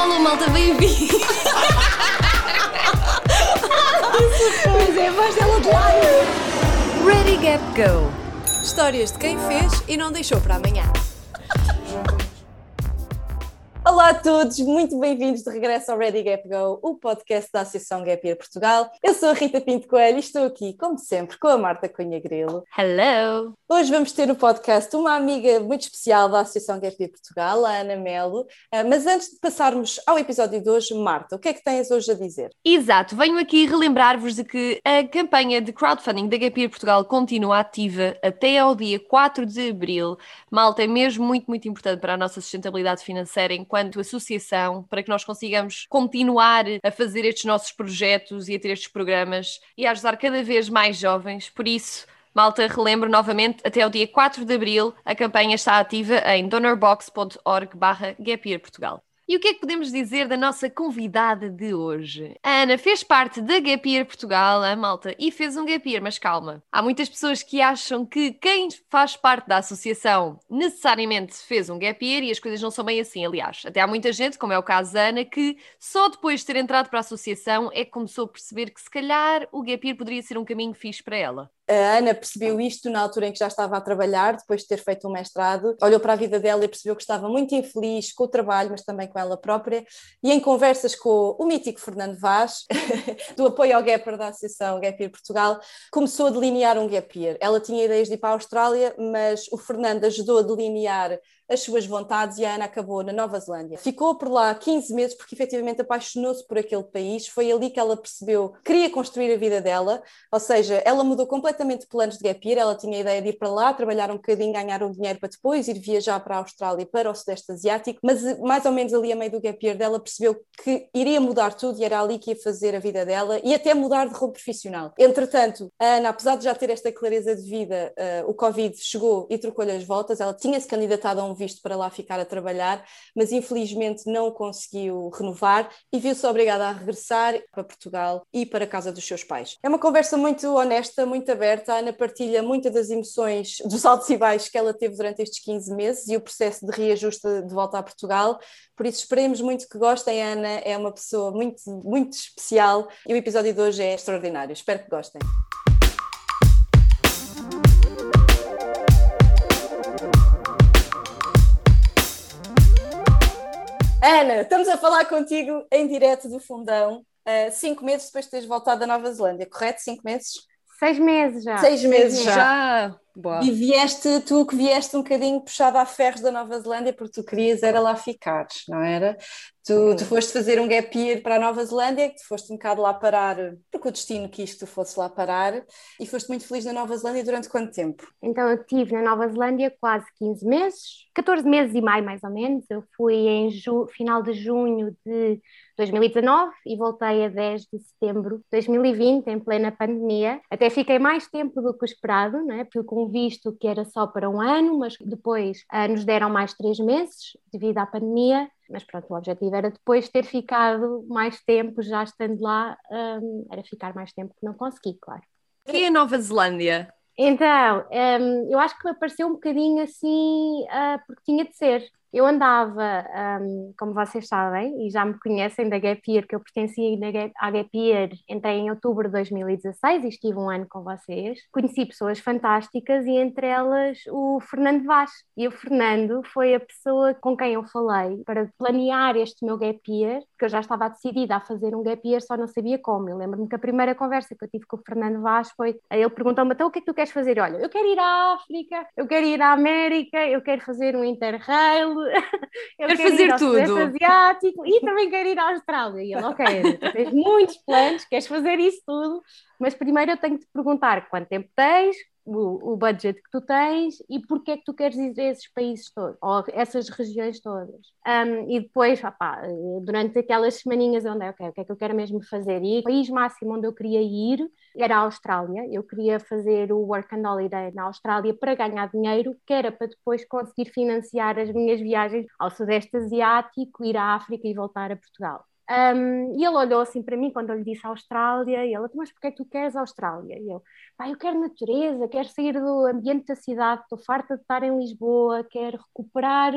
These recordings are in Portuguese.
Alô, malta, bem-vindo! Pois é, a voz dela de lado. Ready, Gap, Go! Histórias de quem fez e não deixou para amanhã. Olá a todos, muito bem-vindos de regresso ao Ready Gap Go, o podcast da Associação Gap Year Portugal. Eu sou a Rita Pinto Coelho e estou aqui, como sempre, com a Marta Cunha Grilo. Hello! Hoje vamos ter no podcast uma amiga muito especial da Associação Gap Year Portugal, a Ana Melo. Ah, Mas antes de passarmos ao episódio de hoje, Marta, o que é que tens hoje a dizer? Exato, venho aqui relembrar-vos de que a campanha de crowdfunding da Gap Year Portugal continua ativa até ao dia 4 de abril. Malta, é mesmo muito, muito importante para a nossa sustentabilidade financeira enquanto associação, para que nós consigamos continuar a fazer estes nossos projetos e a ter estes programas e a ajudar cada vez mais jovens. Por isso, Malta, relembro novamente, até ao dia 4 de abril a campanha está ativa em donorbox.org barra Portugal. E o que é que podemos dizer da nossa convidada de hoje? A Ana fez parte da Gap Portugal, a malta, e fez um Gap mas calma. Há muitas pessoas que acham que quem faz parte da associação necessariamente fez um Gap e as coisas não são bem assim, aliás. Até há muita gente, como é o caso da Ana, que só depois de ter entrado para a associação é que começou a perceber que se calhar o Gap poderia ser um caminho fixe para ela. A Ana percebeu isto na altura em que já estava a trabalhar, depois de ter feito um mestrado, olhou para a vida dela e percebeu que estava muito infeliz com o trabalho, mas também com ela própria, e em conversas com o mítico Fernando Vaz, do apoio ao Gapper da Associação Gap Portugal, começou a delinear um Gap. Ela tinha ideias de ir para a Austrália, mas o Fernando ajudou a delinear as suas vontades e a Ana acabou na Nova Zelândia. Ficou por lá 15 meses porque efetivamente apaixonou-se por aquele país, foi ali que ela percebeu que queria construir a vida dela, ou seja, ela mudou completamente de planos de gap year, ela tinha a ideia de ir para lá, trabalhar um bocadinho, ganhar um dinheiro para depois ir viajar para a Austrália, para o Sudeste Asiático, mas mais ou menos ali a meio do gap year dela percebeu que iria mudar tudo e era ali que ia fazer a vida dela e até mudar de rumo profissional. Entretanto, a Ana, apesar de já ter esta clareza de vida, eh, o Covid chegou e trocou-lhe as voltas, ela tinha-se candidatado a um visto para lá ficar a trabalhar, mas infelizmente não conseguiu renovar e viu-se obrigada a regressar para Portugal e para a casa dos seus pais. É uma conversa muito honesta, muito aberta. A Ana partilha muitas das emoções, dos altos e baixos que ela teve durante estes 15 meses e o processo de reajuste de volta a Portugal. Por isso, esperemos muito que gostem. A Ana é uma pessoa muito, muito especial e o episódio de hoje é extraordinário. Espero que gostem. Ana, estamos a falar contigo em direto do fundão, uh, cinco meses depois de teres voltado da Nova Zelândia, correto? Cinco meses? Seis meses já. Seis meses já. Já! Boa. E vieste, tu que vieste um bocadinho puxada a ferros da Nova Zelândia, porque tu querias era lá ficares, não era? Tu, tu foste fazer um gap year para a Nova Zelândia, que tu foste um bocado lá parar, porque o destino quis que tu fosse lá parar, e foste muito feliz na Nova Zelândia durante quanto tempo? Então eu estive na Nova Zelândia quase 15 meses, 14 meses e meio mais ou menos. Eu fui em ju- final de junho de 2019 e voltei a 10 de setembro de 2020, em plena pandemia. Até fiquei mais tempo do que o esperado, não é? porque com visto que era só para um ano, mas depois ah, nos deram mais três meses devido à pandemia. Mas pronto, o objetivo era depois ter ficado mais tempo, já estando lá, hum, era ficar mais tempo que não consegui, claro. O que é a Nova Zelândia? Então, hum, eu acho que me apareceu um bocadinho assim, ah, porque tinha de ser. Eu andava, hum, como vocês sabem, e já me conhecem da Gap Year, que eu Gap- à Gap Year, entrei em outubro de 2016 e estive um ano com vocês. Conheci pessoas fantásticas e entre elas o Fernando Vaz. E o Fernando foi a pessoa com quem eu falei para planear este meu Gap Year, porque eu já estava decidida a fazer um Gap Year, só não sabia como. Eu lembro-me que a primeira conversa que eu tive com o Fernando Vaz foi, ele perguntou-me, então o que é que tu queres fazer? Olha, eu quero ir à África, eu quero ir à América, eu quero fazer um Interrail, eu Quero quero fazer tudo. Asiático e também quero ir à Austrália. E ele, ok, tens muitos planos, queres fazer isso tudo, mas primeiro eu tenho de te perguntar quanto tempo tens, o, o budget que tu tens e porque é que tu queres ir a esses países todos, ou essas regiões todas. Um, e depois, opá, durante aquelas semaninhas onde é, o que é que eu quero mesmo fazer? E o país máximo onde eu queria ir era a Austrália. Eu queria fazer o Work and Holiday na Austrália para ganhar dinheiro, que era para depois conseguir financiar as minhas viagens ao Sudeste Asiático, ir à África e voltar a Portugal. Um, e ele olhou assim para mim quando eu lhe disse Austrália, e ele, "Então, mas porquê é que tu queres Austrália? E eu, pá, eu quero natureza, quero sair do ambiente da cidade, estou farta de estar em Lisboa, quero recuperar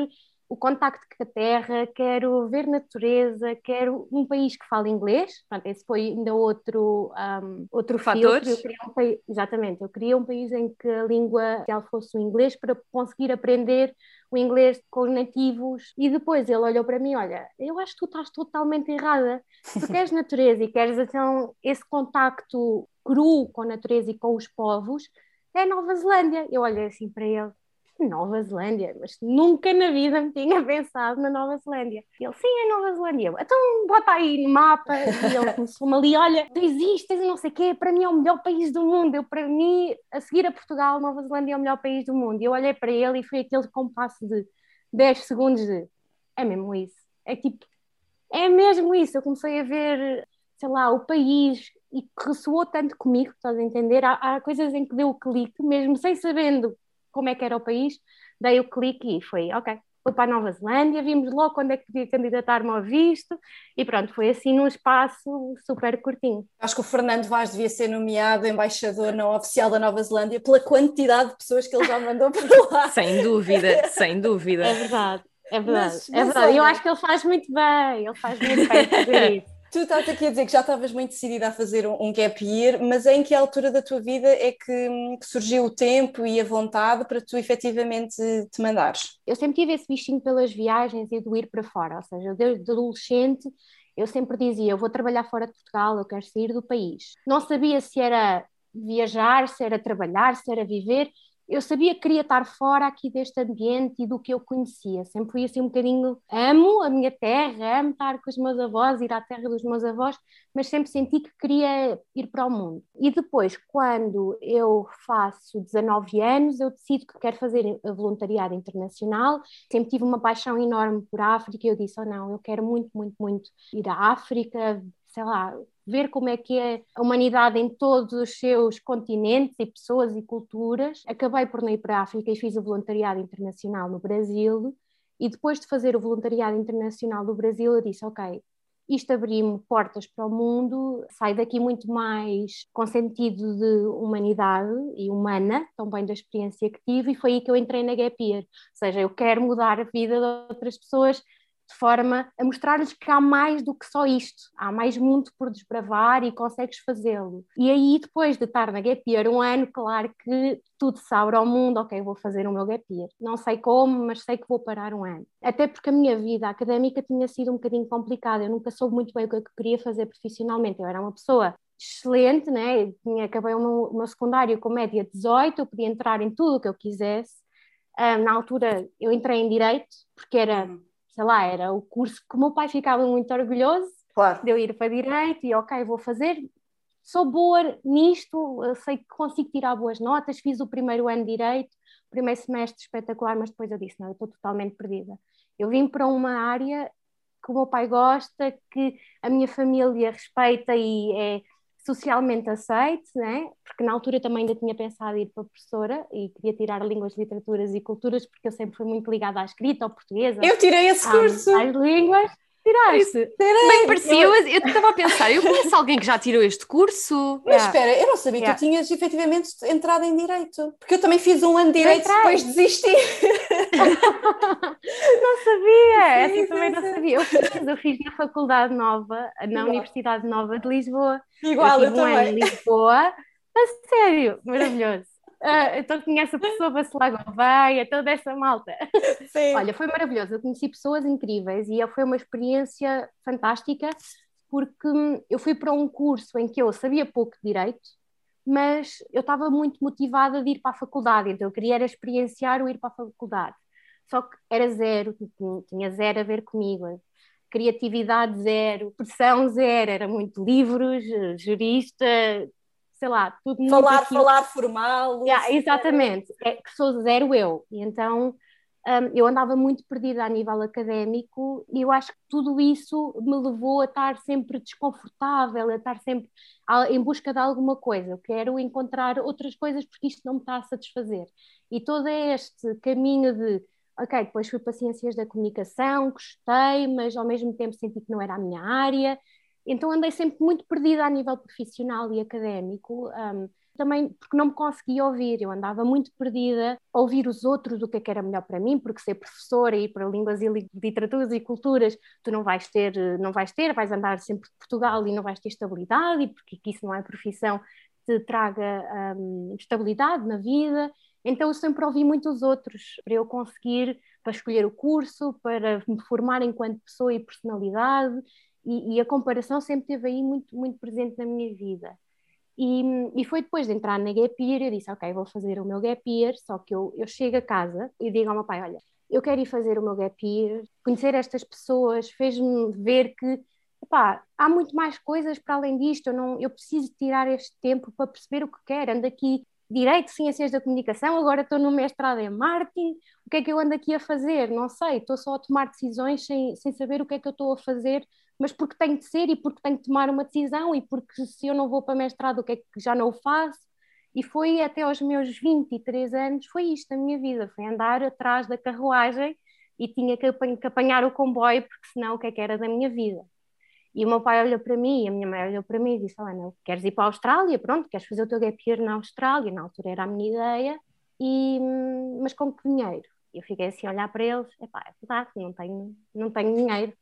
o contacto com a terra, quero ver natureza, quero um país que fale inglês. Pronto, esse foi ainda outro, um, outro fator. Um exatamente, eu queria um país em que a língua fosse o inglês para conseguir aprender o inglês com os nativos. E depois ele olhou para mim: Olha, eu acho que tu estás totalmente errada. Tu queres natureza e queres então esse contacto cru com a natureza e com os povos, é Nova Zelândia. Eu olhei assim para ele Nova Zelândia, mas nunca na vida me tinha pensado na Nova Zelândia. E ele, sim, é Nova Zelândia. Então bota aí no mapa. E ele começou-me ali, olha, tu existes e não sei o quê, para mim é o melhor país do mundo. Eu, para mim, a seguir a Portugal, Nova Zelândia é o melhor país do mundo. E eu olhei para ele e foi aquele compasso de 10 segundos de, é mesmo isso. É tipo, é mesmo isso. Eu comecei a ver, sei lá, o país e ressoou tanto comigo, estás a entender? Há, há coisas em que deu o clique, mesmo sem sabendo como é que era o país, dei o clique e foi, ok, fui para a Nova Zelândia, vimos logo quando é que podia candidatar-me ao visto e pronto, foi assim num espaço super curtinho. Acho que o Fernando Vaz devia ser nomeado embaixador não oficial da Nova Zelândia pela quantidade de pessoas que ele já mandou para lá. sem dúvida, sem dúvida. É verdade. É verdade, mas, mas é verdade. Olha... Eu acho que ele faz muito bem, ele faz muito bem fazer isso. Tu estás aqui a dizer que já estavas muito decidida a fazer um, gap year, mas em que altura da tua vida é que, que, surgiu o tempo e a vontade para tu efetivamente te mandares? Eu sempre tive esse bichinho pelas viagens e do ir para fora, ou seja, desde adolescente eu sempre dizia, eu vou trabalhar fora de Portugal, eu quero sair do país. Não sabia se era viajar, se era trabalhar, se era viver, eu sabia que queria estar fora aqui deste ambiente e do que eu conhecia. Sempre fui assim um bocadinho. Amo a minha terra, amo estar com os meus avós, ir à terra dos meus avós, mas sempre senti que queria ir para o mundo. E depois, quando eu faço 19 anos, eu decido que quero fazer voluntariado internacional. Sempre tive uma paixão enorme por África e eu disse: oh, não, eu quero muito, muito, muito ir à África, sei lá, ver como é que é a humanidade em todos os seus continentes e pessoas e culturas. Acabei por não ir para a África e fiz o voluntariado internacional no Brasil. E depois de fazer o voluntariado internacional no Brasil, eu disse: Ok, isto abriu-me portas para o mundo, saio daqui muito mais com sentido de humanidade e humana, também da experiência que tive, e foi aí que eu entrei na Gap Year. Ou seja, eu quero mudar a vida de outras pessoas de forma a mostrar-lhes que há mais do que só isto, há mais mundo por desbravar e consegues fazê-lo. E aí, depois de estar na Gap Year um ano, claro que tudo se abre ao mundo, ok, vou fazer o meu Gap Year. Não sei como, mas sei que vou parar um ano. Até porque a minha vida académica tinha sido um bocadinho complicada, eu nunca soube muito bem o que eu queria fazer profissionalmente, eu era uma pessoa excelente, né? tinha, acabei o meu, o meu secundário com média 18, eu podia entrar em tudo o que eu quisesse. Uh, na altura eu entrei em Direito, porque era uhum sei lá, era o curso que o meu pai ficava muito orgulhoso claro. de eu ir para direito e ok, vou fazer. Sou boa nisto, sei que consigo tirar boas notas, fiz o primeiro ano de direito, primeiro semestre espetacular, mas depois eu disse, não, eu estou totalmente perdida. Eu vim para uma área que o meu pai gosta, que a minha família respeita e é socialmente aceite, né? porque na altura também ainda tinha pensado em ir para professora e queria tirar línguas, literaturas e culturas, porque eu sempre fui muito ligada à escrita, ao português. Eu tirei esse curso. Às línguas. Tiraste? Tirei. Bem parecia, eu estava a pensar, eu conheço alguém que já tirou este curso. Mas yeah. espera, eu não sabia yeah. que tu tinhas efetivamente entrado em Direito, porque eu também fiz um ano de Direito e depois desisti. não sabia, sim, sim, também não sabia. Eu fiz, eu fiz na Faculdade Nova, na Igual. Universidade Nova de Lisboa. Igual, eu, eu também. Um ano em Lisboa, a sério, maravilhoso. Uh, então conhece a pessoa Bacelar Gouveia, toda essa malta. Sim. Olha, foi maravilhoso. Eu conheci pessoas incríveis e foi uma experiência fantástica porque eu fui para um curso em que eu sabia pouco de direito, mas eu estava muito motivada de ir para a faculdade, então eu queria era experienciar o ir para a faculdade. Só que era zero, tinha zero a ver comigo. Criatividade zero, pressão zero, era muito livros, jurista, sei lá, tudo Falar, aquilo. falar formal. Yeah, exatamente, é que sou zero eu. E então um, eu andava muito perdida a nível académico e eu acho que tudo isso me levou a estar sempre desconfortável, a estar sempre em busca de alguma coisa. Eu quero encontrar outras coisas porque isto não me está a satisfazer. E todo este caminho de ok, depois fui para Ciências da Comunicação, gostei, mas ao mesmo tempo senti que não era a minha área, então andei sempre muito perdida a nível profissional e académico, um, também porque não me conseguia ouvir, eu andava muito perdida a ouvir os outros o que é que era melhor para mim, porque ser professora e ir para línguas e literaturas e culturas, tu não vais ter, não vais ter, vais andar sempre de Portugal e não vais ter estabilidade, e porque isso não é profissão que te traga um, estabilidade na vida. Então eu sempre ouvi muitos outros para eu conseguir, para escolher o curso, para me formar enquanto pessoa e personalidade, e, e a comparação sempre esteve aí muito, muito presente na minha vida. E, e, foi depois de entrar na gap year, eu disse, ok, vou fazer o meu gap year, só que eu, eu chego a casa e digo ao meu pai, olha, eu quero ir fazer o meu gap year, conhecer estas pessoas, fez-me ver que, epá, há muito mais coisas para além disto, eu, não, eu preciso tirar este tempo para perceber o que quero, ando aqui Direito, Ciências da Comunicação, agora estou no mestrado em Marketing, o que é que eu ando aqui a fazer? Não sei, estou só a tomar decisões sem, sem saber o que é que eu estou a fazer mas porque tem de ser e porque tenho de tomar uma decisão e porque se eu não vou para mestrado, o que é que já não faço? E foi até aos meus 23 anos, foi isto a minha vida, foi andar atrás da carruagem e tinha que apanhar o comboio, porque senão o que é que era da minha vida? E o meu pai olhou para mim, e a minha mãe olhou para mim e disse: Olha, queres ir para a Austrália? Pronto, queres fazer o teu gap year na Austrália? Na altura era a minha ideia, e, mas com que dinheiro? Eu fiquei assim a olhar para eles: Epá, é verdade, não tenho, não tenho dinheiro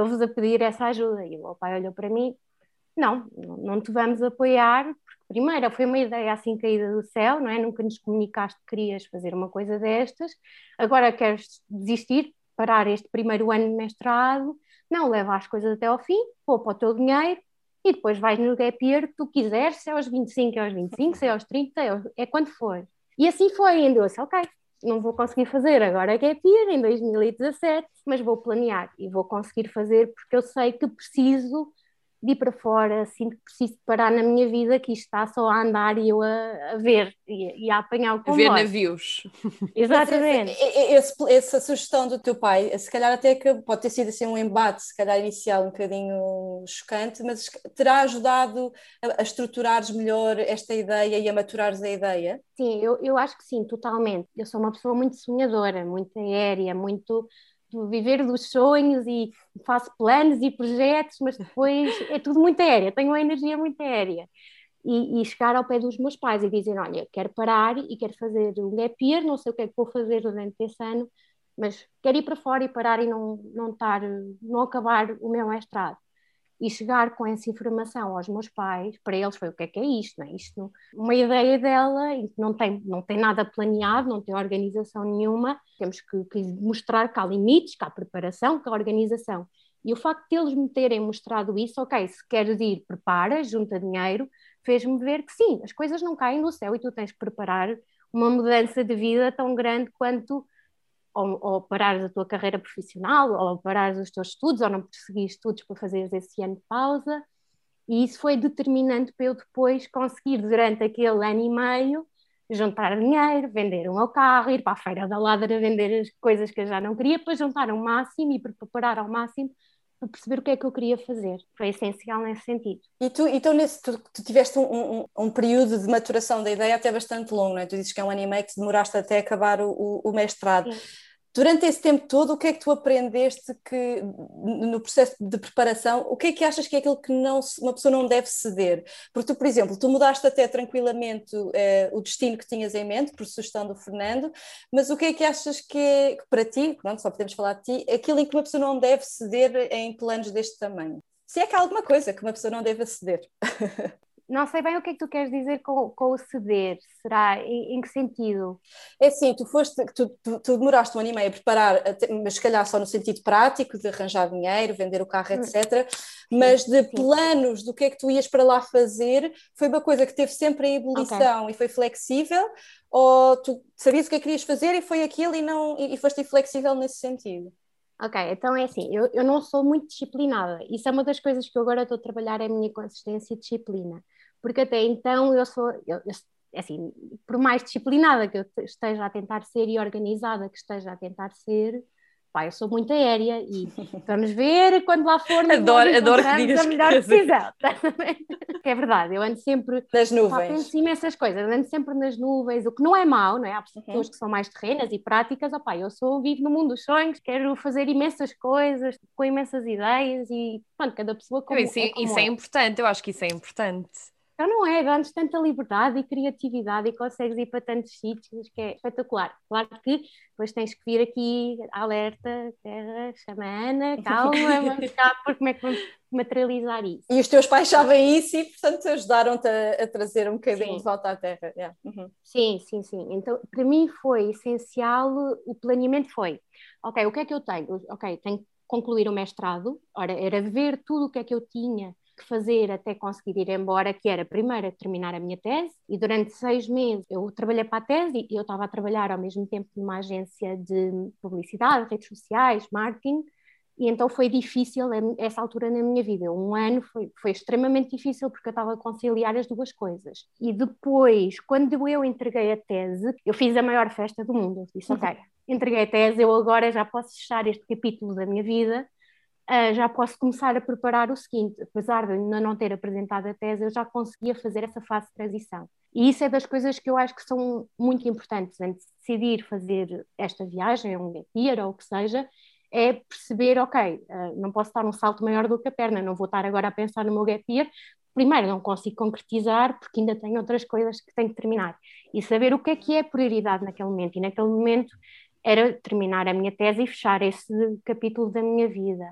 estou-vos a pedir essa ajuda. E o meu pai olhou para mim, não, não te vamos apoiar, porque primeiro foi uma ideia assim caída do céu, não é? Nunca nos comunicaste que querias fazer uma coisa destas, agora queres desistir, parar este primeiro ano de mestrado, não, leva as coisas até ao fim, poupa o teu dinheiro e depois vais no gap year que tu quiseres, se é aos 25, é aos 25, se é aos 30, é, é quando for. E assim foi, e eu disse, ok, não vou conseguir fazer agora gap year em 2017, mas vou planear e vou conseguir fazer porque eu sei que preciso de ir para fora, sinto que preciso parar na minha vida que isto está só a andar e eu a, a ver e, e, a apanhar o comboio. A ver navios. Exatamente. Esse, essa sugestão do teu pai, se calhar até que pode ter sido assim um embate, se calhar inicial um bocadinho chocante, mas terá ajudado a, a estruturares melhor esta ideia e a maturares a ideia? Sim, eu, eu acho que sim, totalmente. Eu sou uma pessoa muito sonhadora, muito aérea, muito viver dos sonhos e faço planos e projetos, mas depois é tudo muito aéreo, tenho uma energia muito aérea. E, e, chegar ao pé dos meus pais e dizer, olha, quero parar e quero fazer um gap year, não sei o que é que vou fazer durante esse ano, mas quero ir para fora e parar e não, não, estar, não acabar o meu mestrado e chegar com essa informação aos meus pais, para eles foi o que é que é isto, não é? Isto, uma ideia dela, não tem, não tem nada planeado, não tem organização nenhuma, temos que, que mostrar que há limites, que há preparação, que há organização. E o facto de eles me terem mostrado isso, ok, se queres ir, prepara, junta dinheiro, fez-me ver que sim, as coisas não caem do céu e tu tens que preparar uma mudança de vida tão grande quanto ou, ou parares a tua carreira profissional, ou parares os teus estudos, ou não prosseguir estudos para fazeres esse ano de pausa. E isso foi determinante para eu depois conseguir, durante aquele ano e meio, juntar dinheiro, vender o meu carro, ir para a feira da ladra vender as coisas que eu já não queria, para juntar ao máximo e preparar ao máximo para perceber o que é que eu queria fazer. Foi essencial nesse sentido. E tu, então, nesse, tu, tu tiveste um, um, um, período de maturação da ideia até bastante longo, não é? Tu dizes que é um ano e meio que demoraste até acabar o, o, o mestrado. Sim. Durante esse tempo todo, o que é que tu aprendeste que no processo de preparação, o que é que achas que é aquilo que não, uma pessoa não deve ceder? Porque tu, por exemplo, tu mudaste até tranquilamente eh, o destino que tinhas em mente, por sugestão do Fernando, mas o que é que achas que é, para ti, pronto, só podemos falar de ti, aquilo em que uma pessoa não deve ceder em planos deste tamanho? Se é que há alguma coisa que uma pessoa não deve ceder. Não sei bem o que é que tu queres dizer com, com o ceder. Será? Em, em, que sentido? É assim, tu foste, tu, tu, tu, demoraste um ano e meio a preparar, mas se calhar só no sentido prático, de arranjar dinheiro, vender o carro, etc. Hum. Mas de planos do que é que tu ias para lá fazer, foi uma coisa que teve sempre em ebulição okay. e foi flexível? Ou tu sabias o que é que querias fazer e foi aquilo e, não, e, e foste inflexível nesse sentido? Ok, então é assim, eu, eu não sou muito disciplinada. Isso é uma das coisas que eu agora estou a trabalhar, é a minha consistência e disciplina porque até então eu sou, eu, eu, assim, por mais disciplinada que eu esteja a tentar ser e organizada que esteja a tentar ser, pá, eu sou muito aérea e vamos ver quando lá for adoro, adoro que digas a melhor decisão. é verdade, eu ando sempre nas nuvens. Pá, penso imensas coisas, ando sempre nas nuvens, o que não é mau, não é? Há pessoas uhum. que são mais terrenas e práticas, opá, eu sou vivo no mundo dos sonhos, quero fazer imensas coisas, com imensas ideias e pronto, cada pessoa como, isso, é, como isso é. é importante, eu acho que isso é importante Então não é, dá-nos tanta liberdade e criatividade e consegues ir para tantos sítios que é espetacular. Claro que depois tens que vir aqui, alerta, terra, chama Ana, calma, vamos cá, porque como é que vamos materializar isso? E os teus pais sabem isso e, portanto, ajudaram-te a, a, trazer um bocadinho sim. de volta à terra. Yeah. Uhum. Sim, sim, sim. Então, para mim foi essencial, o planeamento foi, ok, o que é que eu tenho? Ok, tenho que concluir o mestrado, ora, era ver tudo o que é que eu tinha que fazer até conseguir ir embora, que era primeiro terminar a minha tese, e durante seis meses eu trabalhei para a tese e eu estava a trabalhar ao mesmo tempo numa agência de publicidade, redes sociais, marketing, e então foi difícil essa altura na minha vida. Um ano foi, foi extremamente difícil porque eu estava a conciliar as duas coisas. E depois, quando eu entreguei a tese, eu fiz a maior festa do mundo. disse, ok, entreguei a tese, eu agora já posso fechar este capítulo da minha vida uh, já posso começar a preparar o seguinte. Apesar de ainda não ter apresentado a tese, eu já conseguia fazer essa fase de transição. E isso é das coisas que eu acho que são muito importantes antes de decidir fazer esta viagem, um gap year ou o que seja, é perceber, ok, uh, não posso dar um salto maior do que a perna, não vou estar agora a pensar no meu gap year, primeiro não consigo concretizar porque ainda tenho outras coisas que tenho que terminar e saber o que é que é prioridade naquele momento e naquele momento era terminar a minha tese e fechar esse capítulo da minha vida.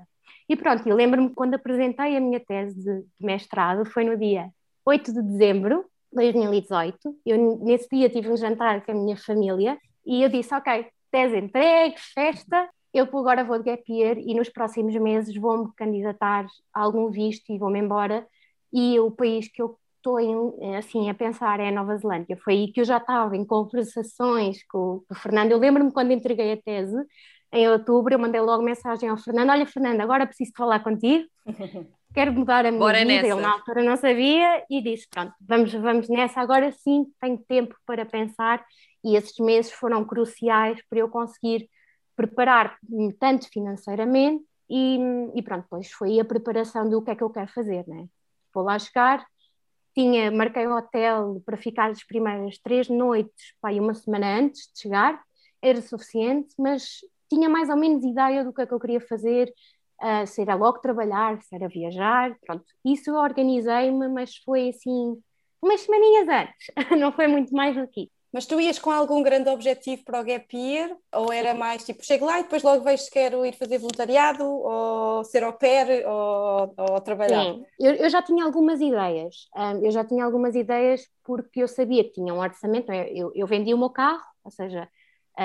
E pronto, eu lembro-me quando apresentei a minha tese de, mestrado, foi no dia 8 de dezembro de 2018. Eu nesse dia tive um jantar com a minha família e eu disse, ok, tese entregue, festa, eu agora vou de gap year e nos próximos meses vou-me candidatar a algum visto e vou-me embora e o país que eu estou assim a pensar é a Nova Zelândia. Foi aí que eu já estava em conversações com o Fernando. Eu lembro-me quando entreguei a tese, em outubro, eu mandei logo mensagem ao Fernando: Olha, Fernando, agora preciso falar contigo, quero mudar a minha Bora vida. Nessa. Ele na altura não sabia e disse: Pronto, vamos, vamos nessa. Agora sim tenho tempo para pensar. E esses meses foram cruciais para eu conseguir preparar-me tanto financeiramente e, e, pronto, depois foi a preparação do que é que eu quero fazer, né? Vou lá chegar, tinha, marquei o hotel para ficar as primeiras três noites, pá, uma semana antes de chegar, era suficiente, mas tinha mais ou menos ideia do que é que eu queria fazer, uh, se era logo trabalhar, se era viajar, pronto. Isso eu organizei-me, mas foi assim, umas semaninhas antes, não foi muito mais do que Mas tu ias com algum grande objetivo para o Gap Year? Ou era mais tipo, chego lá e depois logo vejo se quero ir fazer voluntariado, ou ser au pair, ou, ou trabalhar? Sim, eu, eu, já tinha algumas ideias. Ah, eu já tinha algumas ideias porque eu sabia que tinha um orçamento. Eu, eu vendi o meu carro, ou seja,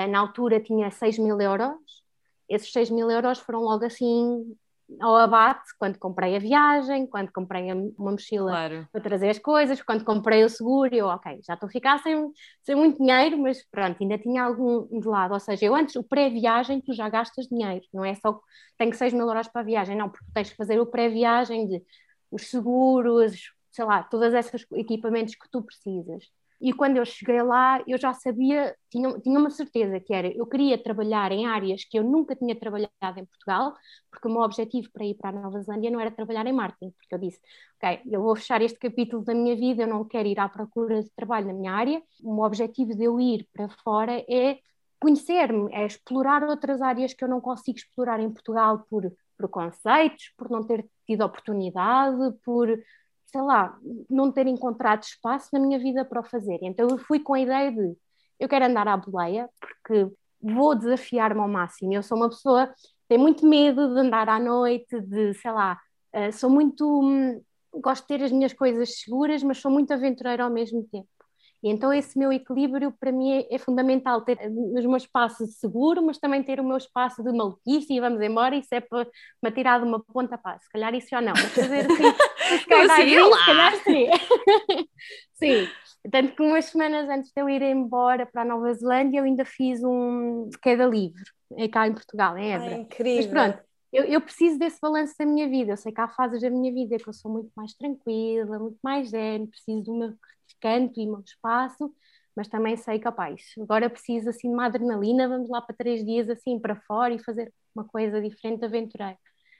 na altura tinha 6 mil euros, esses 6 mil euros foram logo assim ao abate quando comprei a viagem, quando comprei uma mochila claro. para trazer as coisas, quando comprei o seguro, eu, ok, já estou a ficar sem, sem muito dinheiro, mas pronto, ainda tinha algum de lado. Ou seja, eu antes, o pré-viagem, tu já gastas dinheiro, não é só tenho 6 mil euros para a viagem, não, porque tens que fazer o pré-viagem de os seguros, sei lá, todos esses equipamentos que tu precisas. E quando eu cheguei lá, eu já sabia, tinha, tinha uma certeza que era, eu queria trabalhar em áreas que eu nunca tinha trabalhado em Portugal, porque o meu objetivo para ir para a Nova Zelândia não era trabalhar em marketing, porque eu disse, ok, eu vou fechar este capítulo da minha vida, eu não quero ir à procura de trabalho na minha área, o objetivo de eu ir para fora é conhecer-me, é explorar outras áreas que eu não consigo explorar em Portugal por preconceitos, por não ter tido oportunidade, por sei lá, não ter encontrado espaço na minha vida para o fazer. Então eu fui com a ideia de eu quero andar à boleia porque vou desafiar-me ao máximo. Eu sou uma pessoa que tem muito medo de andar à noite, de sei lá, uh, sou muito. Hum, gosto de ter as minhas coisas seguras, mas sou muito aventureira ao mesmo tempo. E então esse meu equilíbrio para mim é, é, fundamental, ter os meus espaços seguro, mas também ter o meu espaço de maluquice e vamos embora, isso é para me tirar de uma ponta, pá, se calhar isso já não, mas fazer assim, se calhar, sim, se calhar sim. sim, tanto que umas semanas antes de eu ir embora para a Nova Zelândia eu ainda fiz um queda livre, é cá em Portugal, em Évora. Incrível. Mas pronto, eu, eu, preciso desse balanço da minha vida. Eu sei que há fases da minha vida que eu sou muito mais tranquila, muito mais zen, preciso de uma canto e meu espaço, mas também sei opa, agora preciso assim de uma adrenalina, vamos lá para três dias assim para fora e fazer uma coisa diferente, aventureira.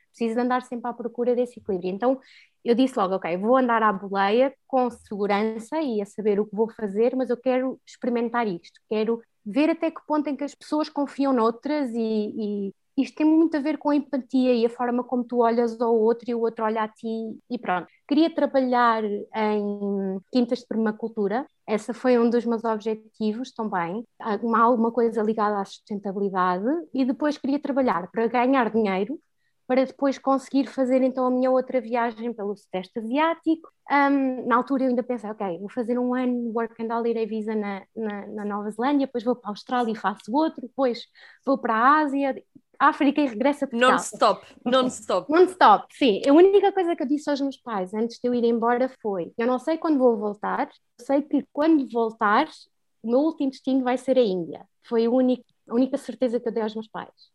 Preciso de andar sempre à procura desse equilíbrio. Então eu disse logo, ok, vou andar à boleia com segurança e a saber o que vou fazer, mas eu quero experimentar isto, quero ver até que ponto em que as pessoas confiam noutras e, e isto tem muito a ver com a empatia e a forma como tu olhas ao outro e o outro olha a ti e pronto. Queria trabalhar em quintas de permacultura, essa foi um dos meus objetivos também, alguma, alguma coisa ligada à sustentabilidade e depois queria trabalhar para ganhar dinheiro para depois conseguir fazer então a minha outra viagem pelo Sudeste Asiático. Um, na altura eu ainda pensei, ok, vou fazer um ano Work and Holiday Visa na, na, na Nova Zelândia, depois vou para a Austrália e faço outro, depois vou para a Ásia, África e regressa para Non-stop, non-stop. Non-stop, sim. A única coisa que eu disse aos meus pais antes de eu ir embora foi: eu não sei quando vou voltar, sei que quando voltar, o meu último destino vai ser a Índia. Foi a única, a única certeza que eu dei aos meus pais.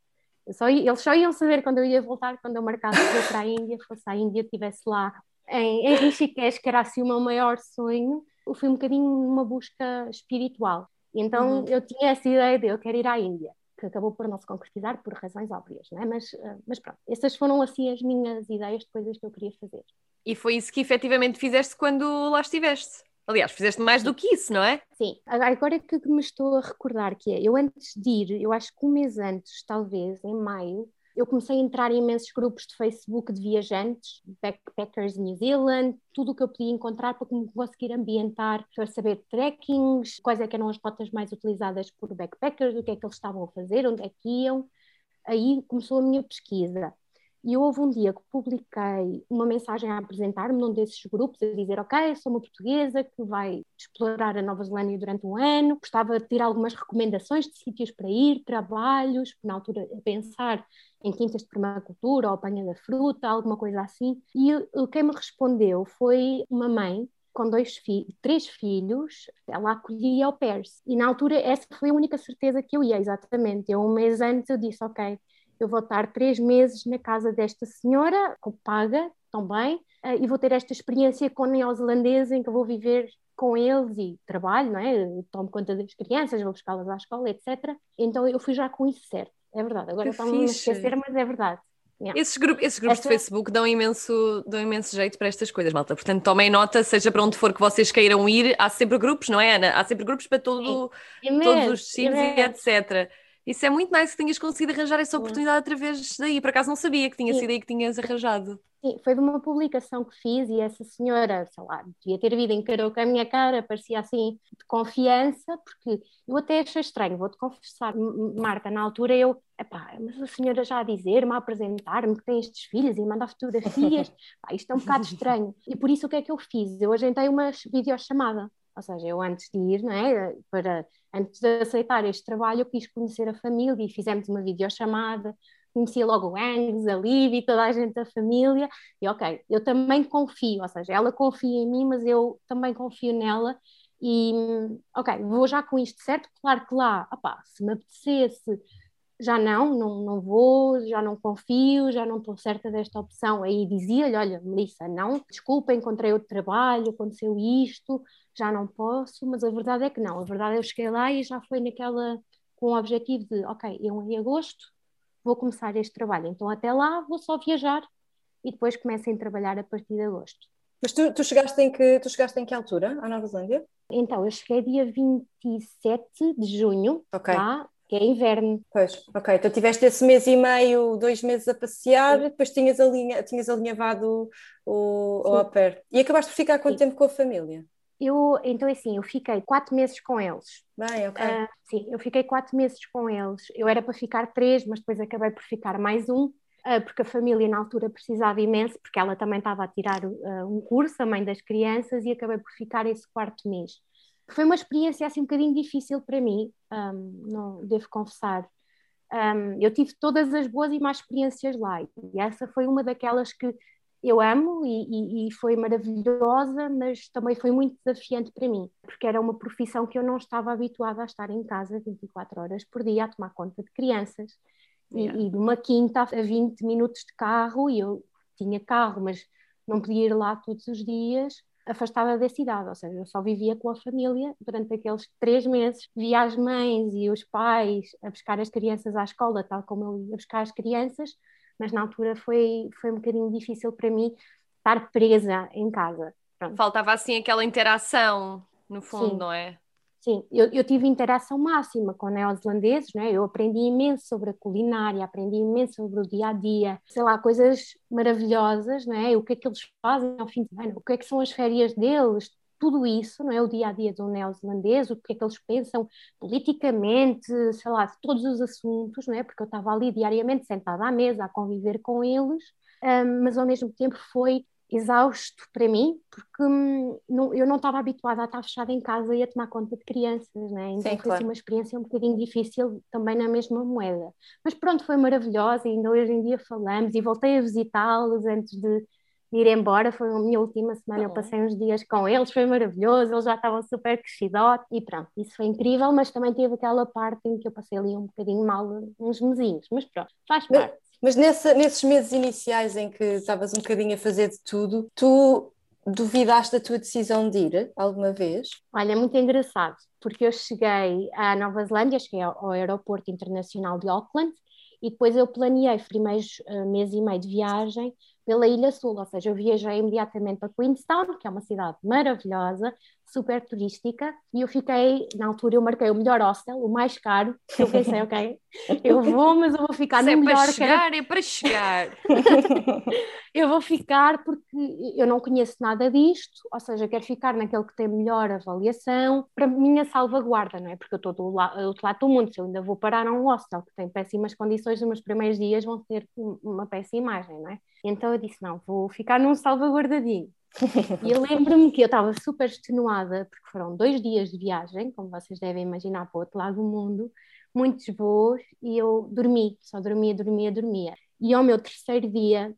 Só, eles só iam saber quando eu ia voltar, quando eu marcasse para a Índia, fosse a Índia, estivesse lá em, em Rishikesh, que era assim o meu maior sonho. Eu fui um bocadinho numa busca espiritual. Então uhum. eu tinha essa ideia de eu quero ir à Índia que acabou por não se concretizar por razões óbvias, não é? mas, eh, mas pronto, essas foram assim as minhas ideias de coisas que eu queria fazer. E foi isso que efetivamente fizeste quando lá estiveste? Aliás, fizeste mais do que isso, não é? Sim, agora que me estou a recordar que é, eu antes de ir, eu acho que um mês antes, talvez, em maio, eu comecei a entrar em imensos grupos de Facebook de viajantes, backpackers New Zealand, tudo o que eu podia encontrar para conseguir ambientar, para saber trekkings, quais é eram as rotas mais utilizadas por backpackers, o que é que eles estavam a fazer, onde é que iam. Aí começou a minha pesquisa. E houve um dia que publiquei uma mensagem a apresentar-me num desses grupos, a dizer: Ok, sou uma portuguesa que vai explorar a Nova Zelândia durante um ano, gostava de ter algumas recomendações de sítios para ir, trabalhos, na altura a pensar em quintas de permacultura ou apanha da fruta, alguma coisa assim. E quem me respondeu foi uma mãe com dois fi três filhos, ela acolhia ao pairs. E na altura essa foi a única certeza que eu ia, exatamente. Eu um mês antes eu disse, ok, eu vou estar três meses na casa desta senhora, com paga também, eh, e vou ter esta experiência com neozelandesa em que eu vou viver com eles e trabalho, não é? tomo conta das crianças, vou buscá-las à escola, etc. Então eu fui já com isso certo, é verdade. Agora estão-me a esquecer, mas é verdade. Yeah. Esses, grupos, esses grupos Esta... de Facebook dão imenso, dão imenso jeito para estas coisas, malta. Portanto, tomem nota, seja para onde for que vocês queiram ir, há sempre grupos, não é, Ana? Há sempre grupos para todo, todos os destinos e etc. Isso é muito nice que tenhas conseguido arranjar essa oportunidade através daí. Por acaso não sabia que tinha sido aí que tinhas arranjado. Sim, foi de uma publicação que fiz e essa senhora, sei lá, devia ter vindo, encarou com a minha cara, parecia assim de confiança, porque eu até achei estranho, vou-te confessar, Marta, na altura eu, epá, mas a senhora já a dizer-me, a apresentar-me que tem estes filhos e mandar fotografias, pá, isto é um bocado estranho. E por isso o que é que eu fiz? Eu agendei uma videochamada, ou seja, eu antes de ir, não é, para antes de aceitar este trabalho, eu quis conhecer a família e fizemos uma videochamada, conhecia logo o Angus, a e toda a gente da família, e ok, eu também confio, ou seja, ela confia em mim, mas eu também confio nela, e ok, vou já com isto certo, claro que lá, opá, se me apetecesse, já não, não, não vou, já não confio, já não estou certa desta opção, aí dizia-lhe, olha, Melissa, não, desculpa, encontrei outro trabalho, aconteceu isto, já não posso, mas a verdade é que não. A verdade é que eu cheguei lá e já foi naquela com o objetivo de, ok, eu em agosto vou começar este trabalho, então até lá vou só viajar e depois comecem a trabalhar a partir de agosto. Mas tu, tu, chegaste em que, tu chegaste em que altura à Nova Zelândia? Então, eu cheguei dia 27 de junho, okay. lá, que é inverno. Pois, ok. Então tiveste esse mês e meio, dois meses a passear, Sim. depois tinhas, alinha, tinhas alinhavado o, o au pair. E acabaste por ficar quanto Sim. tempo com a família? Eu, então é assim, eu fiquei quatro meses com eles. Bem, ok. Uh, sim, eu fiquei quatro meses com eles. Eu era para ficar três, mas depois acabei por ficar mais um, uh, porque a família na altura precisava imenso, porque ela também estava a tirar uh, um curso, a mãe das crianças, e acabei por ficar esse quarto mês. Foi uma experiência assim um bocadinho difícil para mim, um, não devo confessar. Um, eu tive todas as boas e más experiências lá, e essa foi uma daquelas que eu amo e, e, e, foi maravilhosa, mas também foi muito desafiante para mim, porque era uma profissão que eu não estava habituada a estar em casa 24 horas por dia a tomar conta de crianças. Yeah. E, e numa quinta a 20 minutos de carro, e eu tinha carro, mas não podia ir lá todos os dias, afastada da cidade, ou seja, eu só vivia com a família durante aqueles três meses, via as mães e os pais a buscar as crianças à escola, tal como eu ia buscar as crianças, mas na altura foi, foi um bocadinho difícil para mim estar presa em casa. Pronto. Faltava assim aquela interação, no fundo, Sim. não é? Sim, eu, eu, tive interação máxima com neozelandeses, né? eu aprendi imenso sobre a culinária, aprendi imenso sobre o dia a dia, sei lá, coisas maravilhosas, né? o que é que eles fazem ao fim de semana, o que é que são as férias deles, tudo isso, não é? O dia a dia do neozelandês, o que é que eles pensam politicamente, sei lá, todos os assuntos, não é? Porque eu estava ali diariamente sentada à mesa a conviver com eles, um, mas ao mesmo tempo foi exausto para mim, porque hum, não, eu não estava habituada a estar fechada em casa e a tomar conta de crianças, né? então Sim, foi claro. uma experiência um bocadinho difícil também na mesma moeda. Mas pronto, foi maravilhosa e ainda hoje em dia falamos e voltei a visitá-los antes de ir embora, foi a minha última semana, eu uhum. passei uns dias com eles, foi maravilhoso, eles já estavam super crescidotes e pronto, isso foi incrível, mas também teve aquela parte em que eu passei ali um bocadinho mal uns mesinhos, mas pronto, faz parte. Mas, nessa, nesses meses iniciais em que estavas um bocadinho a fazer de tudo, tu duvidaste da tua decisão de ir alguma vez? Olha, é muito engraçado, porque eu cheguei à Nova Zelândia, cheguei ao aeroporto internacional de Auckland, e depois eu planeei os primeiros uh, mês e meio de viagem pela Ilha Sul, ou seja, eu viajei imediatamente para Queenstown, que é uma cidade maravilhosa, super turística, e eu fiquei, na altura eu marquei o melhor hostel, o mais caro, eu pensei, ok, eu vou, mas eu vou ficar Se no é melhor... para chegar, é para chegar. eu vou ficar porque eu não conheço nada disto, ou seja, quero ficar naquele que tem melhor avaliação, para minha salvaguarda, não é? Porque eu estou do, outro lado do mundo, se eu ainda vou parar a um hostel que tem péssimas condições, os meus primeiros dias vão ter uma péssima imagem, não é? Então eu disse, não, vou ficar num salvaguardadinho. E eu lembro-me que eu estava super extenuada, porque foram dois dias de viagem, como vocês devem imaginar, para o outro lado do mundo, muitos voos, e eu dormi, só dormia, dormia, dormia. E ao meu terceiro dia,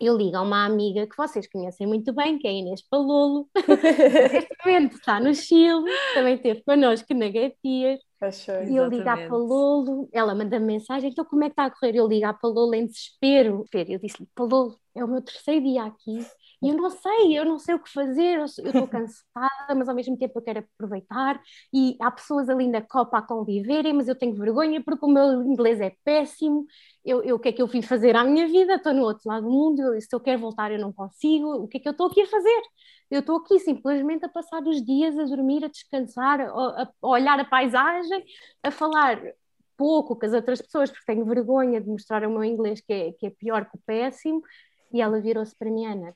eu ligo a uma amiga que vocês conhecem muito bem, que é a Inês Palolo, neste momento está no Chile, também esteve connosco na Gatias, e eu ligo a Palolo, ela manda -me mensagem, então como é que está a correr? Eu ligo a Palolo em desespero. Eu disse-lhe, Palolo, é o meu terceiro dia aqui, e eu não sei, eu não sei o que fazer, eu estou cansada, mas ao mesmo tempo eu quero aproveitar. E há pessoas ali na Copa a conviverem, mas eu tenho vergonha porque o meu inglês é péssimo. Eu, eu, o que é que eu vim fazer à minha vida? Estou no outro lado do mundo, eu, se eu quero voltar eu não consigo. O que é que eu estou aqui a fazer? Eu estou aqui simplesmente a passar os dias a dormir, a descansar, a, a olhar a paisagem, a falar pouco com as outras pessoas, porque tenho vergonha de mostrar o meu inglês que é, que é pior que o péssimo. E ela virou-se para mim, Ana,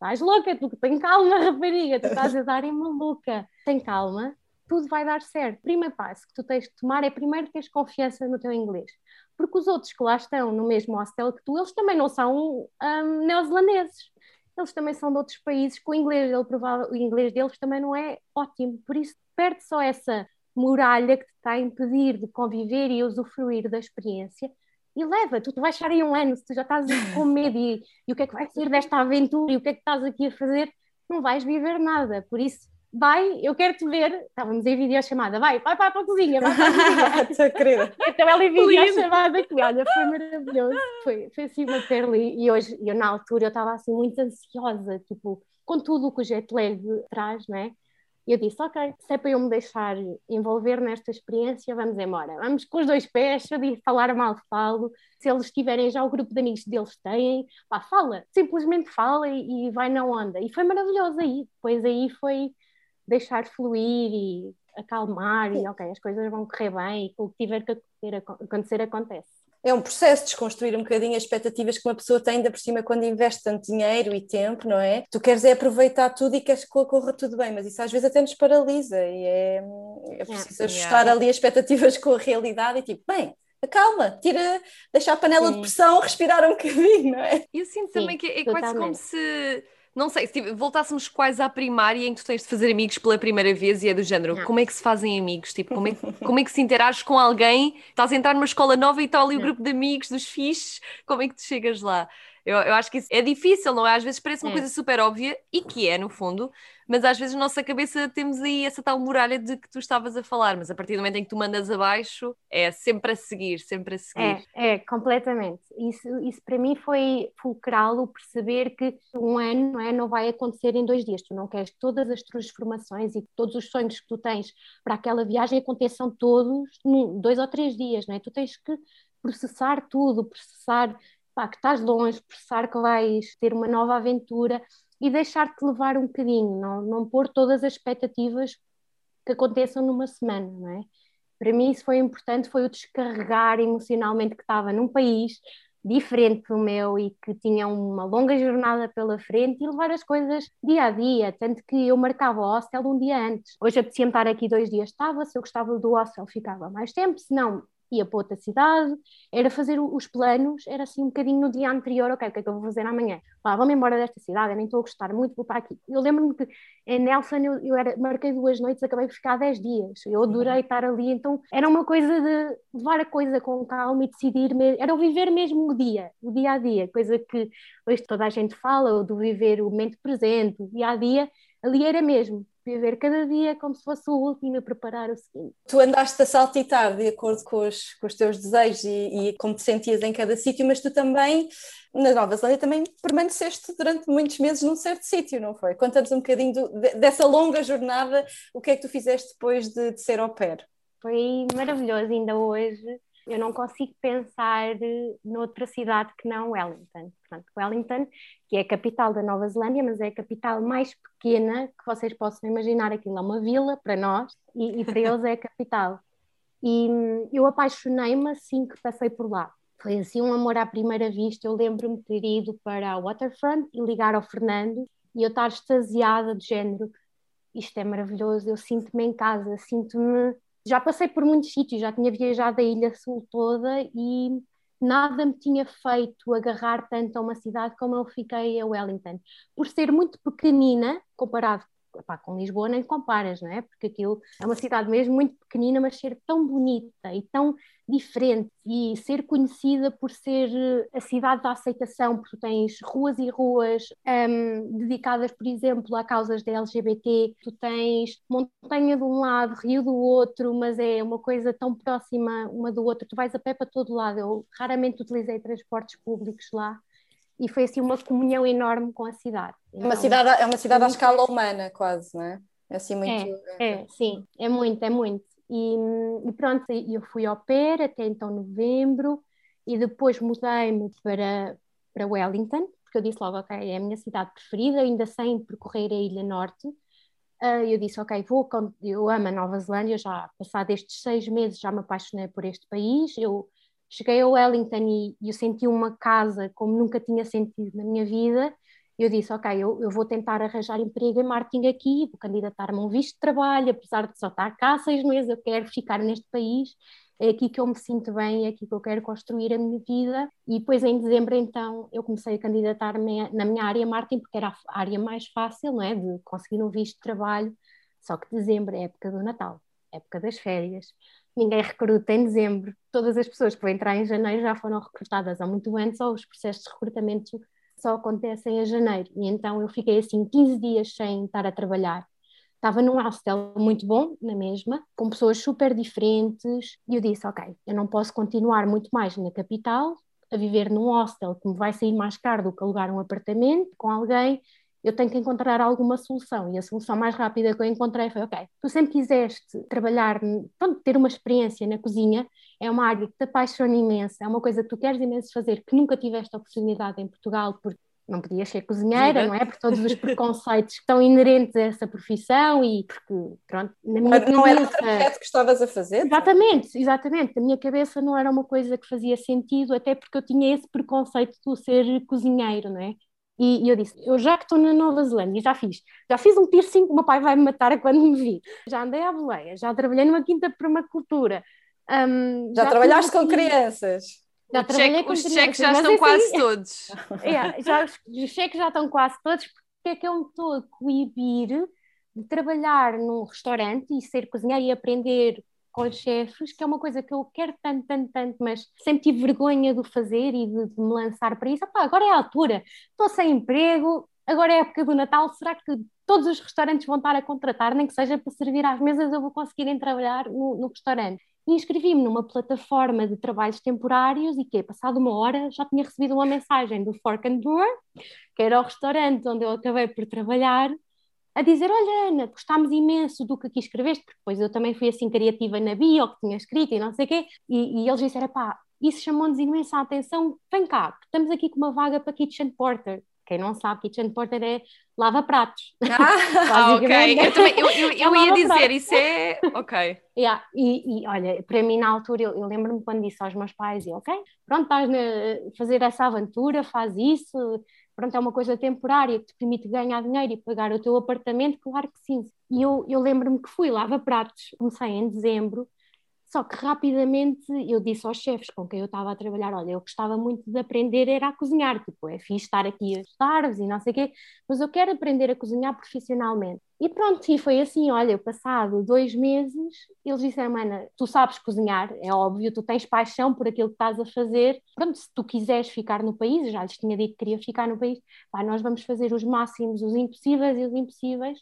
estás louca, tu tem calma, rapariga, tu estás a dar em maluca, tem calma, tudo vai dar certo. Primeiro passo que tu tens de tomar é primeiro teres confiança no teu inglês, porque os outros que lá estão no mesmo hostel que tu, eles também não são um, neozelandeses, eles também são de outros países que o inglês, ele, o inglês deles também não é ótimo, por isso perde só essa muralha que te está a impedir de conviver e usufruir da experiência e leva, tu, tu vais estar aí um ano, se tu já estás com medo e, e o que é que vai ser desta aventura e o que é que estás aqui a fazer, não vais viver nada, por isso vai, eu quero te ver, estávamos em videochamada, vai, vai, vai para a cozinha, vai para a cozinha. querida. Então ela em videochamada, que olha, foi maravilhoso, foi, foi assim uma perla e hoje, eu na altura eu estava assim muito ansiosa, tipo, com tudo o que o jet lag traz, não é? E eu disse, ok, se é para eu me deixar envolver nesta experiência, vamos embora. Vamos com os dois pés, se eu de falar mal, falo. Se eles tiverem já o grupo de amigos deles têm, pá, fala, simplesmente fala e, e vai na onda. E foi maravilhoso aí. Depois aí foi deixar fluir e acalmar e ok, as coisas vão correr bem e o que tiver que acontecer, acontece é um processo de desconstruir um bocadinho as expectativas que uma pessoa tem, ainda por cima, quando investe tanto dinheiro e tempo, não é? Tu queres é aproveitar tudo e queres que corra tudo bem, mas isso às vezes até nos paralisa e é, é preciso ajustar ali as expectativas com a realidade e tipo, bem, calma, tira, deixa a panela Sim. de pressão respirar um bocadinho, não é? Eu sinto Sim, também que é quase como se não sei, se tipo, voltássemos quase à primária em que tu tens de fazer amigos pela primeira vez e é do género, não. como é que se fazem amigos? Tipo, como é, como é que se interages com alguém? Estás a entrar numa escola nova e está ali o grupo de amigos dos fixes, como é que tu chegas lá? Eu, eu acho que isso é difícil, não é? Às vezes parece uma é. coisa super óbvia, e que é, no fundo, mas às vezes na nossa cabeça temos aí essa tal muralha de que tu estavas a falar, mas a partir do momento em que tu mandas abaixo, é sempre a seguir, sempre a seguir. É, é completamente. Isso, isso para mim foi fulcral o perceber que um ano não, é, não vai acontecer em dois dias. Tu não queres que todas as transformações e todos os sonhos que tu tens para aquela viagem aconteçam todos em dois ou três dias, não é? Tu tens que processar tudo, processar pá, que estás longe, processar que vais ter uma nova aventura e deixar-te levar um bocadinho, não, não pôr todas as expectativas que que aconteçam numa semana, não é? Para mim isso foi importante, foi o descarregar emocionalmente que estava num país diferente do meu e que tinha uma longa jornada pela frente e levar as coisas dia a dia, tanto que eu marcava o hostel um dia antes. Hoje apetecia-me estar aqui dois dias, estava, se eu gostava do hostel ficava mais tempo, se não ia para outra cidade, era fazer os planos, era assim um bocadinho no dia anterior, ok, o que é que eu vou fazer amanhã? Lá, vamos embora desta cidade, eu nem estou a gostar muito, vou para aqui. Eu lembro-me que em Nelson eu, eu era, marquei duas noites, acabei por ficar dez dias, eu adorei uhum. estar ali, então era uma coisa de levar a coisa com calma e decidir, era o viver mesmo o dia, o dia a dia, coisa que hoje toda a gente fala, do viver o momento presente, o dia a dia, ali era mesmo, viver cada dia como se fosse o último e preparar o seguinte. Tu andaste a saltitar de acordo com os, com os teus desejos e, e como te sentias em cada sítio, mas tu também, na Nova Zelândia, também permaneceste durante muitos meses num certo sítio, não foi? Conta-nos um bocadinho do, dessa longa jornada, o que é que tu fizeste depois de, de ser au pair? Foi maravilhoso, ainda hoje eu não consigo pensar noutra cidade que não Wellington. Portanto, Wellington, que é a capital da Nova Zelândia, mas é a capital mais pequena que vocês possam imaginar. Aquilo é uma vila para nós e, e para eles é a capital. E hum, eu apaixonei-me assim que passei por lá. Foi assim um amor à primeira vista. Eu lembro-me ter ido para a Waterfront e ligar ao Fernando e eu estar extasiada de género. Isto é maravilhoso, eu sinto-me em casa, sinto-me já passei por muitos sítios, já tinha viajado a Ilha Sul toda e nada me tinha feito agarrar tanto a uma cidade como eu fiquei a Wellington. Por ser muito pequenina, comparado Com Lisboa nem comparas, não é? Porque aquilo é uma cidade mesmo muito pequenina, mas ser tão bonita e tão diferente e ser conhecida por ser eh, a cidade da aceitação, porque tu tens ruas e ruas um, dedicadas, por exemplo, a causas da LGBT, tu tens montanha de um lado, rio do outro, mas é uma coisa tão próxima uma do outro, tu vais a pé para todo lado. Eu raramente utilizei transportes públicos lá e foi assim uma comunhão enorme com a cidade. Então, uma cidade é uma cidade à escala humana, quase, não é? É assim muito. É, é, sim, é muito, é muito. E, e pronto, eu fui ao pé até então novembro e depois mudei-me para, para Wellington, porque eu disse logo, ok, é a minha cidade preferida, ainda sem percorrer a Ilha Norte. Uh, eu disse, ok, vou, eu amo a Nova Zelândia, já passado estes seis meses já me apaixonei por este país, eu cheguei a Wellington e, eu senti uma casa como nunca tinha sentido na minha vida. Eu disse, ok, eu, eu vou tentar arranjar emprego em marketing aqui, vou candidatar-me a um visto de trabalho, apesar de só estar cá há seis meses, eu quero ficar neste país, é aqui que eu me sinto bem, é aqui que eu quero construir a minha vida. E depois, em dezembro, então, eu comecei a candidatar-me na minha área marketing, porque era a área mais fácil, não é, de conseguir um visto de trabalho. Só que dezembro é época do Natal, época das férias ninguém recruta em dezembro. Todas as pessoas que vão entrar em janeiro já foram recrutadas há muito antes, ou os processos de recrutamento só acontecem em janeiro. E então eu fiquei assim 15 dias sem estar a trabalhar. Estava num hostel muito bom, na mesma, com pessoas super diferentes, e eu disse: Ok, eu não posso continuar muito mais na capital, a viver num hostel que me vai sair mais caro do que alugar um apartamento com alguém eu tenho que encontrar alguma solução. E a solução mais rápida que eu encontrei foi: ok, tu sempre quiseste trabalhar, pronto, ter uma experiência na cozinha, é uma área que te apaixona imenso, é uma coisa que tu queres imenso fazer, que nunca tiveste oportunidade em Portugal, porque não podias ser cozinheira, não é? Por todos os preconceitos que estão inerentes a essa profissão e porque, pronto, na minha não cabeça... era o trajeto que estavas a fazer? Exatamente, exatamente. Na minha cabeça não era uma coisa que fazia sentido, até porque eu tinha esse preconceito de ser cozinheiro, não é? E, e eu disse: Eu já que estou na Nova Zelândia, já fiz, já fiz um piercing que o meu pai vai me matar quando me vir, já andei à boleia, já trabalhei numa quinta permacultura. Um, já, já trabalhaste com crianças? Já trabalhei cheque, com os crianças, cheques já estão assim, quase todos. É, já, os cheques já estão quase todos, porque é que eu me estou a coibir de trabalhar num restaurante e ser cozinheira e aprender com os chefes, que é uma coisa que eu quero tanto, tanto, tanto, mas sempre tive vergonha de fazer e de, de me lançar para isso. Agora é a altura, estou sem emprego, agora é a época do Natal, será que todos os restaurantes vão estar a contratar, nem que seja para servir às mesas, eu vou conseguir trabalhar no, no restaurante. E inscrevi-me numa plataforma de trabalhos temporários e que, passado uma hora, já tinha recebido uma mensagem do Fork and Brewer, que era o restaurante onde eu acabei por trabalhar, a dizer: Olha, Ana, gostámos imenso do que aqui escreveste, porque depois eu também fui assim criativa na bio, que tinha escrito e não sei o quê, e, e eles disseram: pá, isso chamou-nos imensa atenção, vem cá, estamos aqui com uma vaga para Kitchen Porter, quem não sabe, kitchen porter é lava-pratos. Ah, ok. Eu, também, eu, eu, eu ia dizer, isso é. Ok. Yeah. E, e, olha, para mim na altura, eu, eu lembro-me quando disse aos meus pais: ok, pronto, estás a fazer essa aventura, faz isso, pronto, é uma coisa temporária que te permite ganhar dinheiro e pagar o teu apartamento, claro que sim. E eu, eu lembro-me que fui lava-pratos, comecei em dezembro só que rapidamente eu disse aos chefes com quem eu estava a trabalhar: olha, eu gostava muito de aprender era a cozinhar, tipo, é fixe estar aqui a estudar e não sei o quê, mas eu quero aprender a cozinhar profissionalmente. E pronto, e foi assim: olha, passado dois meses, eles disseram: Ana, tu sabes cozinhar, é óbvio, tu tens paixão por aquilo que estás a fazer. Pronto, se tu quiseres ficar no país, já lhes tinha dito que queria ficar no país, pá, nós vamos fazer os máximos, os impossíveis e os impossíveis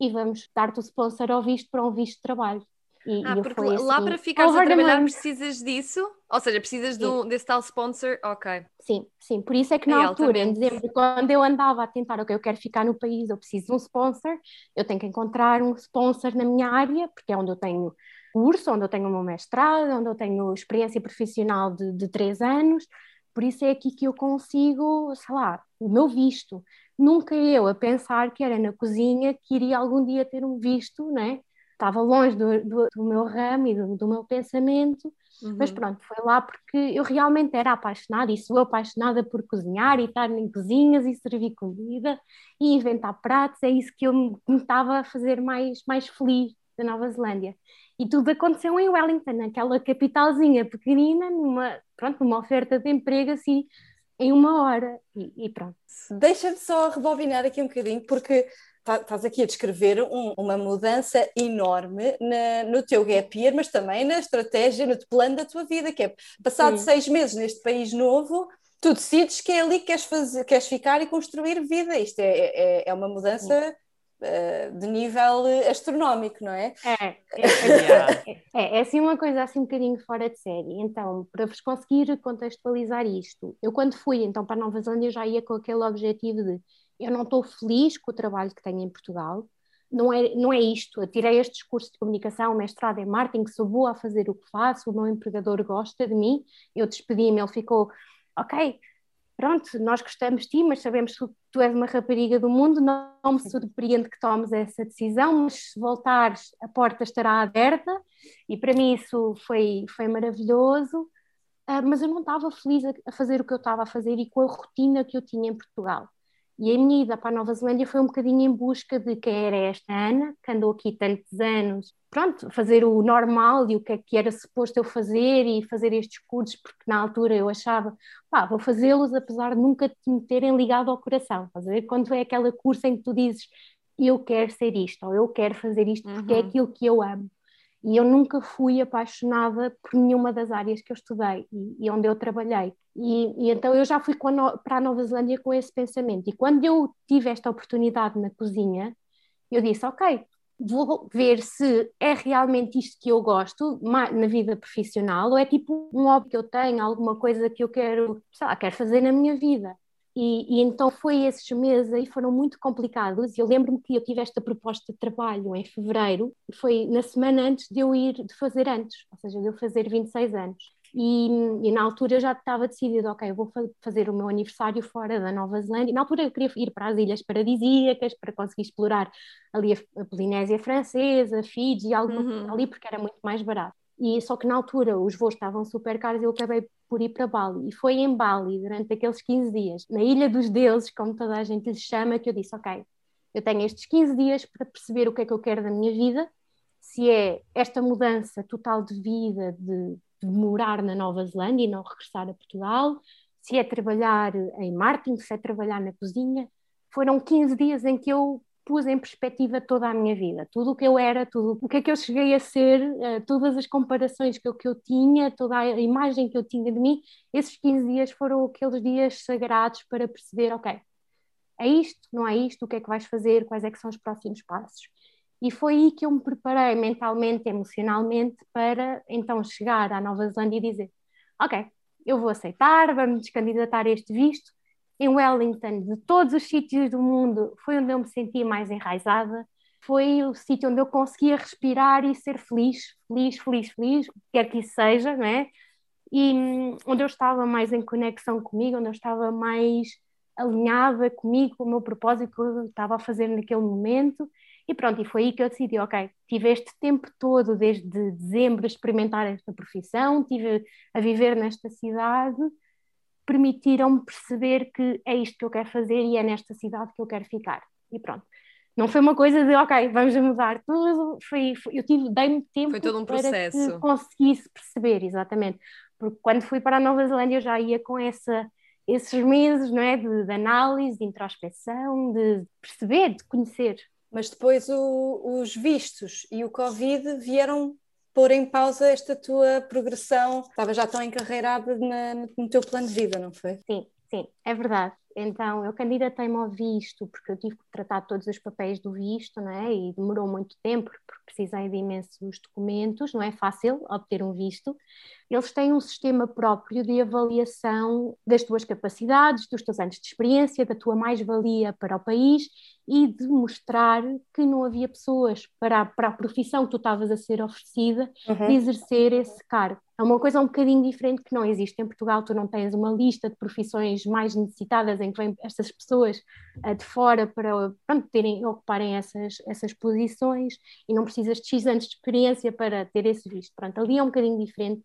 e vamos dar-te o sponsor ao visto para um visto de trabalho. E, ah, e porque lá assim, para ficares a trabalhar precisas disso? Ou seja, precisas do, desse tal sponsor? Ok. Sim, sim. Por isso é que na é, altura, em dezembro, quando eu andava a tentar, ok, eu quero ficar no país, eu preciso de um sponsor, eu tenho que encontrar um sponsor na minha área, porque é onde eu tenho curso, onde eu tenho o meu mestrado, onde eu tenho experiência profissional de, de três anos, por isso é aqui que eu consigo, sei lá, o meu visto. Nunca eu a pensar que era na cozinha que iria algum dia ter um visto, né? Estava longe do, do, do meu ramo e do, do meu pensamento, uhum. mas pronto, foi lá porque eu realmente era apaixonada e sou apaixonada por cozinhar e estar em cozinhas e servir comida e inventar pratos, é isso que eu me, me estava a fazer mais, mais feliz da Nova Zelândia. E tudo aconteceu em Wellington, naquela capitalzinha pequenina, numa, pronto, numa oferta de emprego assim, em uma hora e, e pronto. Deixa-me só rebobinar aqui um bocadinho, porque estás aqui a descrever um, uma mudança enorme na, no teu gap year, mas também na estratégia, no plano da tua vida, que é passado Sim. seis meses neste país novo, tu decides que é ali que queres, fazer, queres ficar e construir vida. Isto é, é, é uma mudança uh, de nível astronómico, não é? É, é, é, é, é assim uma coisa assim um bocadinho fora de série. Então, para vos conseguir contextualizar isto, eu quando fui então para Nova Zelândia já ia com aquele objetivo de eu não estou feliz com o trabalho que tenho em Portugal, não é, não é isto, eu tirei estes cursos de comunicação, mestrado em marketing, sou boa a fazer o que faço, o meu empregador gosta de mim, eu despedi-me, ele ficou, ok, pronto, nós gostamos de ti, mas sabemos que tu és uma rapariga do mundo, não, não me surpreende que tomes essa decisão, mas se voltares, a porta estará aberta, e para mim isso foi, foi maravilhoso, uh, mas eu não estava feliz a, a fazer o que eu estava a fazer e com a rotina que eu tinha em Portugal. E a minha ida para a Nova Zelândia foi um bocadinho em busca de quem era esta Ana, que andou aqui tantos anos, pronto, fazer o normal e o que é que era suposto eu fazer e fazer estes cursos, porque na altura eu achava, pá, vou fazê-los apesar de nunca te me terem ligado ao coração. Fazer quando é aquela curso em que tu dizes eu quero ser isto, ou eu quero fazer isto porque é uhum. é aquilo que eu amo. E eu nunca fui apaixonada por nenhuma das áreas que eu estudei e, e onde eu trabalhei. E, e, então eu já fui no, para a Nova Zelândia com esse pensamento. E quando eu tive esta oportunidade na cozinha, eu disse: Ok, vou ver se é realmente isto que eu gosto na vida profissional ou é tipo um hobby que eu tenho, alguma coisa que eu quero, sei lá, quero fazer na minha vida. E, e, então foi esses meses aí foram muito complicados. Eu lembro-me que eu tive esta proposta de trabalho em fevereiro, foi na semana antes de eu ir de fazer antes, ou seja, de eu fazer 26 anos. E, e na altura eu já estava decidido, ok, vou fazer o meu aniversário fora da Nova Zelândia. Na altura eu queria ir para as ilhas paradisíacas para conseguir explorar ali a, a Polinésia Francesa, Fiji, algo uhum. ali, porque era muito mais barato. E só que na altura os voos estavam super caros e eu acabei por ir para Bali. E foi em Bali, durante aqueles 15 dias, na Ilha dos Deuses, como toda a gente lhe chama, que eu disse: Ok, eu tenho estes 15 dias para perceber o que é que eu quero da minha vida, se é esta mudança total de vida, de, de morar na Nova Zelândia e não regressar a Portugal, se é trabalhar em marketing, se é trabalhar na cozinha. Foram 15 dias em que eu pus em perspectiva toda a minha vida, tudo o que eu era, tudo o que é que eu cheguei a ser, uh, todas as comparações que eu, que eu tinha, toda a imagem que eu tinha de mim, esses 15 dias foram aqueles dias sagrados para perceber, ok, é isto, não é isto, o que é que vais fazer, quais é que são os próximos passos. E foi aí que eu me preparei mentalmente, emocionalmente, para então chegar à Nova Zelândia e dizer, ok, eu vou aceitar, vamos candidatar este visto, em Wellington, de todos os sítios do mundo, foi onde eu me sentia mais enraizada, foi o sítio onde eu conseguia respirar e ser feliz, feliz, feliz, feliz, quer que isso seja, não é? E hum, onde eu estava mais em conexão comigo, onde eu estava mais alinhada comigo, com o meu propósito que eu estava a fazer naquele momento. E pronto, e foi aí que eu decidi, ok, tive este tempo todo, desde dezembro, a experimentar esta profissão, tive a viver nesta cidade, permitiram-me perceber que é isto que eu quero fazer e é nesta cidade que eu quero ficar. E pronto. Não foi uma coisa de, ok, vamos mudar tudo, foi, foi eu tive, dei-me tempo foi todo um para processo. que conseguisse perceber, exatamente. Porque quando fui para a Nova Zelândia eu já ia com essa, esses meses, não é, de, de análise, de introspeção, de perceber, de conhecer. Mas depois o, os vistos e o Covid vieram pôr em pausa esta tua progressão. Estava já tão encarreirada na, no teu plano de vida, não foi? Sim, sim, é verdade. Então, eu candidatei-me ao visto, porque eu tive que tratar todos os papéis do visto, não é? E demorou muito tempo, porque precisei de imensos documentos, não é fácil obter um visto. Eles têm um sistema próprio de avaliação das tuas capacidades, dos teus anos de experiência, da tua mais-valia para o país e de mostrar que não havia pessoas para a, para a profissão que tu estavas a ser oferecida uhum. de exercer esse cargo. É uma coisa um bocadinho diferente que não existe em Portugal, tu não tens uma lista de profissões mais necessitadas em que vêm estas pessoas uh, de fora para pronto, terem, ocuparem essas, essas posições e não precisas de X anos de experiência para ter esse visto. Pronto, ali é um bocadinho diferente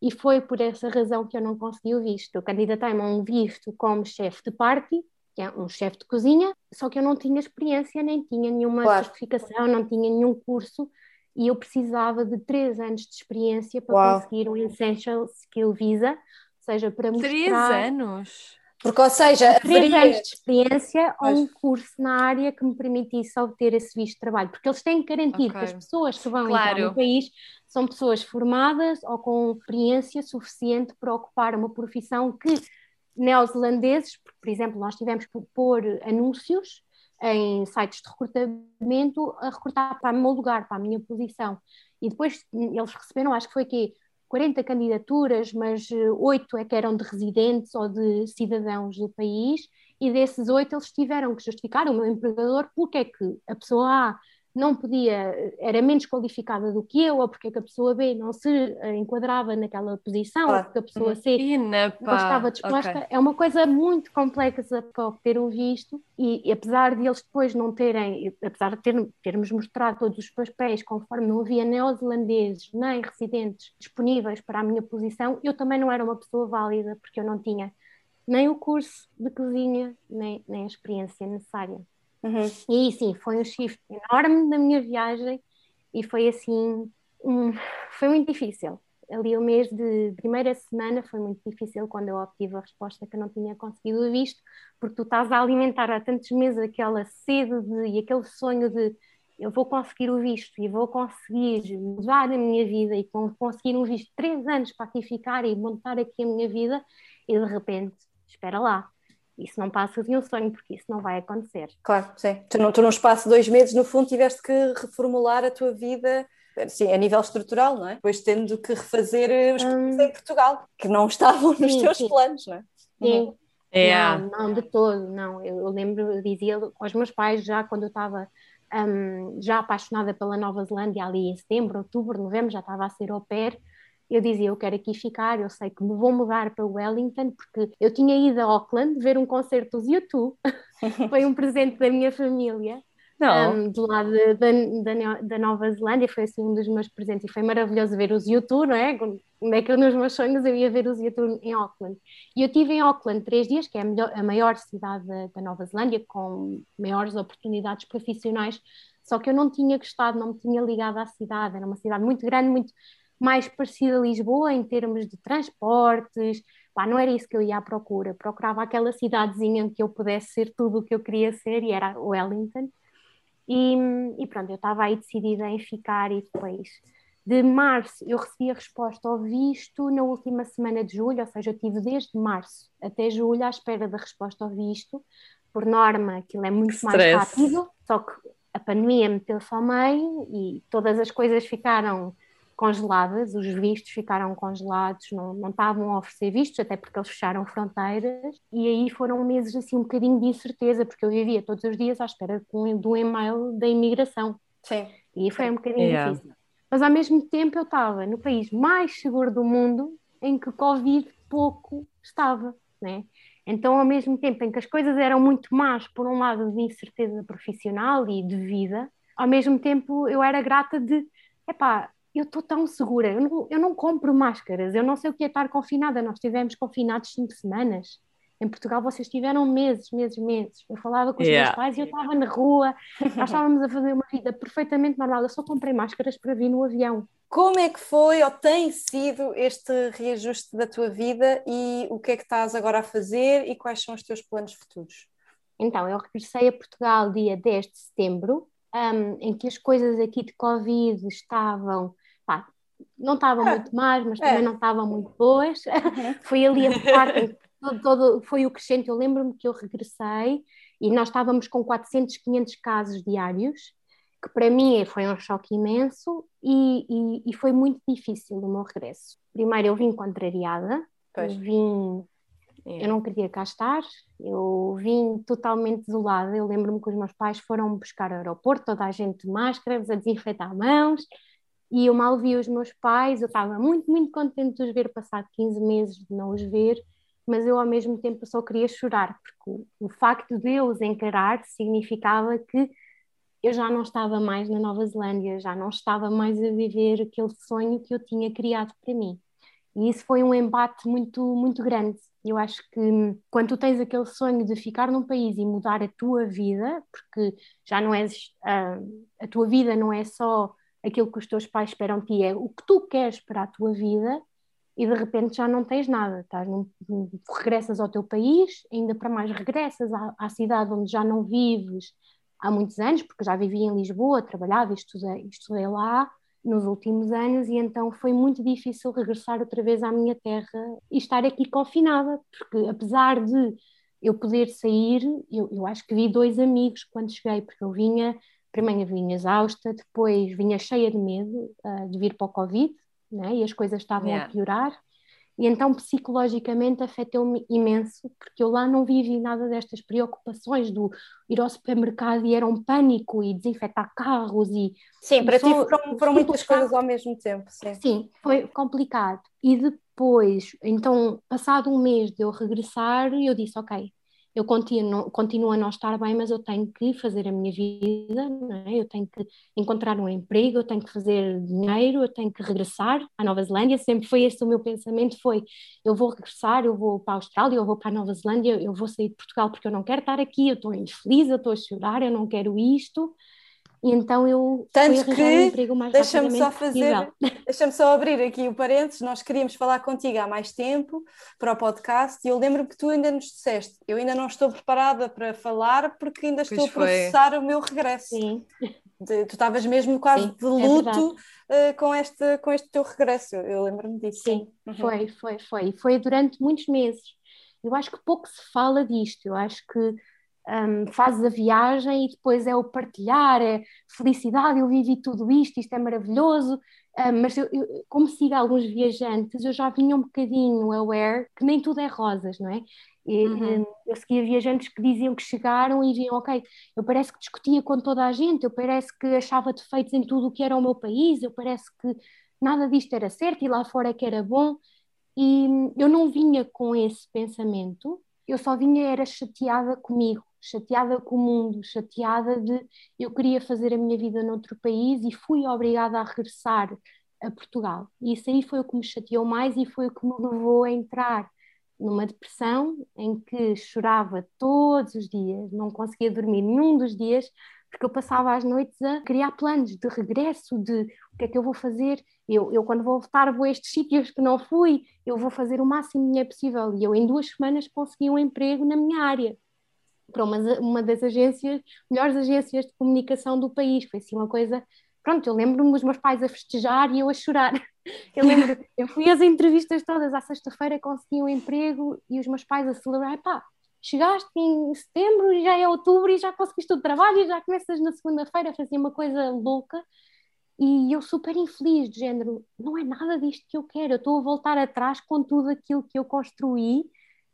e foi por essa razão que eu não consegui o visto. Eu candidatei-me a um visto como chefe de party, que é um chefe de cozinha, só que eu não tinha experiência, nem tinha nenhuma claro. certificação, não tinha nenhum curso, e eu precisava de três anos de experiência para Uau. conseguir um Essential Skill Visa, ou seja, para mostrar... Três anos? Porque, ou seja, três haveria... anos de experiência ou um curso na área que me permitisse obter esse visto de trabalho, porque eles têm que garantir okay. que as pessoas que vão claro. entrar no país são pessoas formadas ou com experiência suficiente para ocupar uma profissão que neozelandeses, por exemplo, nós tivemos por pôr anúncios em sites de recrutamento a recrutar para o meu lugar, para a minha posição. E depois eles receberam, acho que foi que 40 candidaturas, mas eh, oito é que eram de residentes ou de cidadãos do país, e desses oito eles tiveram que justificar, o meu empregador, porque é que a pessoa A não podia, era menos qualificada do que eu, ou porque a pessoa B não se eh, enquadrava naquela posição, ou porque a pessoa C Ina, não estava disposta. Okay. É uma coisa muito complexa para obter um visto, e, e, apesar de eles depois não terem, apesar de ter, termos mostrado todos os papéis, conforme não havia neozelandeses nem residentes disponíveis para a minha posição, eu também não era uma pessoa válida, porque eu não tinha nem o curso de cozinha, nem, nem a experiência necessária. Uhum. E sim, foi um shift enorme na minha viagem e foi assim, um, foi muito difícil. Ali o mês de primeira semana foi muito difícil quando eu obtive a resposta que eu não tinha conseguido o visto, porque tu estás a alimentar há tantos meses aquela sede de, e aquele sonho de eu vou conseguir o visto e vou conseguir mudar a minha vida e conseguir um visto de três anos para aqui ficar e montar aqui a minha vida e de repente, espera lá, isso não passa de um sonho, porque isso não vai acontecer. Claro, sim. Tu, não, tu num espaço de dois meses, no fundo, tiveste que reformular a tua vida sim, a nível estrutural, não é? Depois tendo que refazer os hum... em Portugal, que não estavam nos sim, teus sim. planos, não é? Sim. Uhum. É. Não, não, de todo, não. Eu, eu lembro, eu dizia aos meus pais já quando eu estava um, já apaixonada pela Nova Zelândia, ali em setembro, outubro, novembro, já estava a ser au pair, eu dizia, eu quero aqui ficar, eu sei que me vou mudar para Wellington, porque eu tinha ido a Auckland ver um concerto dos YouTube, foi um presente da minha família, um, do lado da, da, da, Nova Zelândia, foi assim um dos meus presentes e foi maravilhoso ver os YouTube, não é? Onde é que eu nos meus sonhos eu ia ver os YouTube em Auckland. E eu estive em Auckland três dias, que é a, melhor, a maior cidade da, da Nova Zelândia, com maiores oportunidades profissionais, só que eu não tinha gostado, não me tinha ligado à cidade, era uma cidade muito grande, muito mais parecida a Lisboa em termos de transportes. Pá, não era isso que eu ia à procura. Procurava aquela cidadezinha em que eu pudesse ser tudo o que eu queria ser e era Wellington. E, e pronto, eu estava aí decidida em ficar e depois de março eu recebi a resposta ao visto na última semana de julho, ou seja, eu tive desde março até julho à espera da resposta ao visto. Por norma, aquilo é muito mais rápido, só que a pandemia meteu-se ao meio e todas as coisas ficaram congeladas, os vistos ficaram congelados, não, não estavam a oferecer vistos, até porque eles fecharam fronteiras, e aí foram meses assim um bocadinho de incerteza, porque eu vivia todos os dias à espera do e-mail da imigração. Sim. E foi um bocadinho yeah. difícil. Mas ao mesmo tempo eu estava no país mais seguro do mundo, em que Covid pouco estava, né? Então, ao mesmo tempo em que as coisas eram muito más, por um lado de incerteza profissional e de vida, ao mesmo tempo eu era grata de, epá, eu estou tão segura, eu não, eu não compro máscaras, eu não sei o que é estar confinada, nós estivemos confinados cinco semanas, em Portugal vocês tiveram meses, meses, meses. Eu falava com os yeah. meus pais e eu estava na rua, nós estávamos a fazer uma vida perfeitamente normal. Eu só comprei máscaras para vir no avião. Como é que foi ou tem sido este reajuste da tua vida e o que é que estás agora a fazer e quais são os teus planos futuros? Então, eu regressei a Portugal dia 10 de setembro, um, em que as coisas aqui de Covid estavam, pá, não estavam é. muito más, mas é. também não estavam muito boas. Uhum. foi ali a parte todo, todo, foi o crescente. Eu lembro-me que eu regressei e nós estávamos com 400, 500 casos diários, que para mim foi um choque imenso e, e, e foi muito difícil o meu regresso. Primeiro eu vim contrariada, eu vim é. Eu não queria cá estar, eu vim totalmente desolada. Eu lembro-me que os meus pais foram buscar ao aeroporto, toda a gente de máscaras, a desinfetar mãos, e eu mal vi os meus pais. Eu estava muito, muito contente de os ver, passado 15 meses de não os ver, mas eu ao mesmo tempo só queria chorar, porque o, o facto de eu os encarar significava que eu já não estava mais na Nova Zelândia, já não estava mais a viver aquele sonho que eu tinha criado para mim. E isso foi um embate muito, muito grande. Eu acho que quando tu tens aquele sonho de ficar num país e mudar a tua vida, porque já não és, a, a tua vida não é só aquilo que os teus pais esperam de ti, é o que tu queres para a tua vida, e de repente já não tens nada, estás num, regressas ao teu país, ainda para mais regressas à, à, cidade onde já não vives há muitos anos, porque já vivi em Lisboa, trabalhava estudei, estudei lá nos últimos anos, e então foi muito difícil regressar outra vez à minha terra e estar aqui confinada, porque apesar de eu poder sair, eu, eu acho que vi dois amigos quando cheguei, porque eu vinha, primeiro vinha exausta, depois vinha cheia de medo uh, de vir para o Covid, né? e as coisas estavam yeah. a piorar. E então psicologicamente afetou-me imenso, porque eu lá não vivi nada destas preocupações do ir ao supermercado e era um pânico e desinfetar carros e... Sim, para ti foram, foram muitas coisas ao mesmo tempo. Sim. sim, foi complicado. E depois, então, passado um mês de eu regressar, eu disse, ok, eu continuo, continuo a não estar bem, mas eu tenho que fazer a minha vida, é? eu tenho que encontrar um emprego, eu tenho que fazer dinheiro, eu tenho que regressar à Nova Zelândia, sempre foi esse o meu pensamento, foi, eu vou regressar, eu vou para a Austrália, eu vou para a Nova Zelândia, eu vou sair de Portugal porque eu não quero estar aqui, eu estou infeliz, eu estou a chorar, eu não quero isto, e então eu Tanto fui que, um emprego mais deixa-me só fazer, deixa-me só abrir aqui o parênteses, nós queríamos falar contigo há mais tempo para o podcast e eu lembro que tu ainda nos disseste, eu ainda não estou preparada para falar porque ainda estou a processar o meu regresso. Sim. De, tu estavas mesmo quase sim, de é luto é uh, com, este, com este teu regresso, eu lembro-me disso. Sim, uhum. foi, foi, foi. Foi durante muitos meses. Eu acho que pouco se fala disto, eu acho que um, fazes a viagem e depois é o partilhar, é felicidade, eu vivi tudo isto, isto é maravilhoso, um, mas eu, eu, como sigo alguns viajantes, eu já vinha um bocadinho aware que nem tudo é rosas, não é? E, uhum. Eu seguia viajantes que diziam que chegaram e diziam, ok, eu parece que discutia com toda a gente, eu parece que achava defeitos em tudo o que era o meu país, eu parece que nada disto era certo e lá fora é que era bom. E eu não vinha com esse pensamento, eu só vinha era chateada comigo, chateada com o mundo, chateada de eu queria fazer a minha vida noutro país e fui obrigada a regressar a Portugal. E isso aí foi o que me chateou mais e foi o que me levou a entrar numa depressão em que chorava todos os dias, não conseguia dormir nenhum dos dias, porque eu passava as noites a criar planos de regresso, de o que é que eu vou fazer. Eu, eu quando vou voltar, vou a estes sítios que não fui, eu vou fazer o máximo de dinheiro possível. E eu, em duas semanas, consegui um emprego na minha área para uma, uma das agências, melhores agências de comunicação do país. Foi assim uma coisa. Pronto, eu lembro-me dos meus pais a festejar e eu a chorar. Eu lembro, eu fui às entrevistas todas, à sexta-feira consegui um emprego e os meus pais a celebrar, pá, chegaste em setembro e já é outubro e já conseguiste o trabalho e já começas na segunda-feira a fazer uma coisa louca e eu super infeliz, de género, não é nada disto que eu quero, eu estou a voltar atrás com tudo aquilo que eu construí,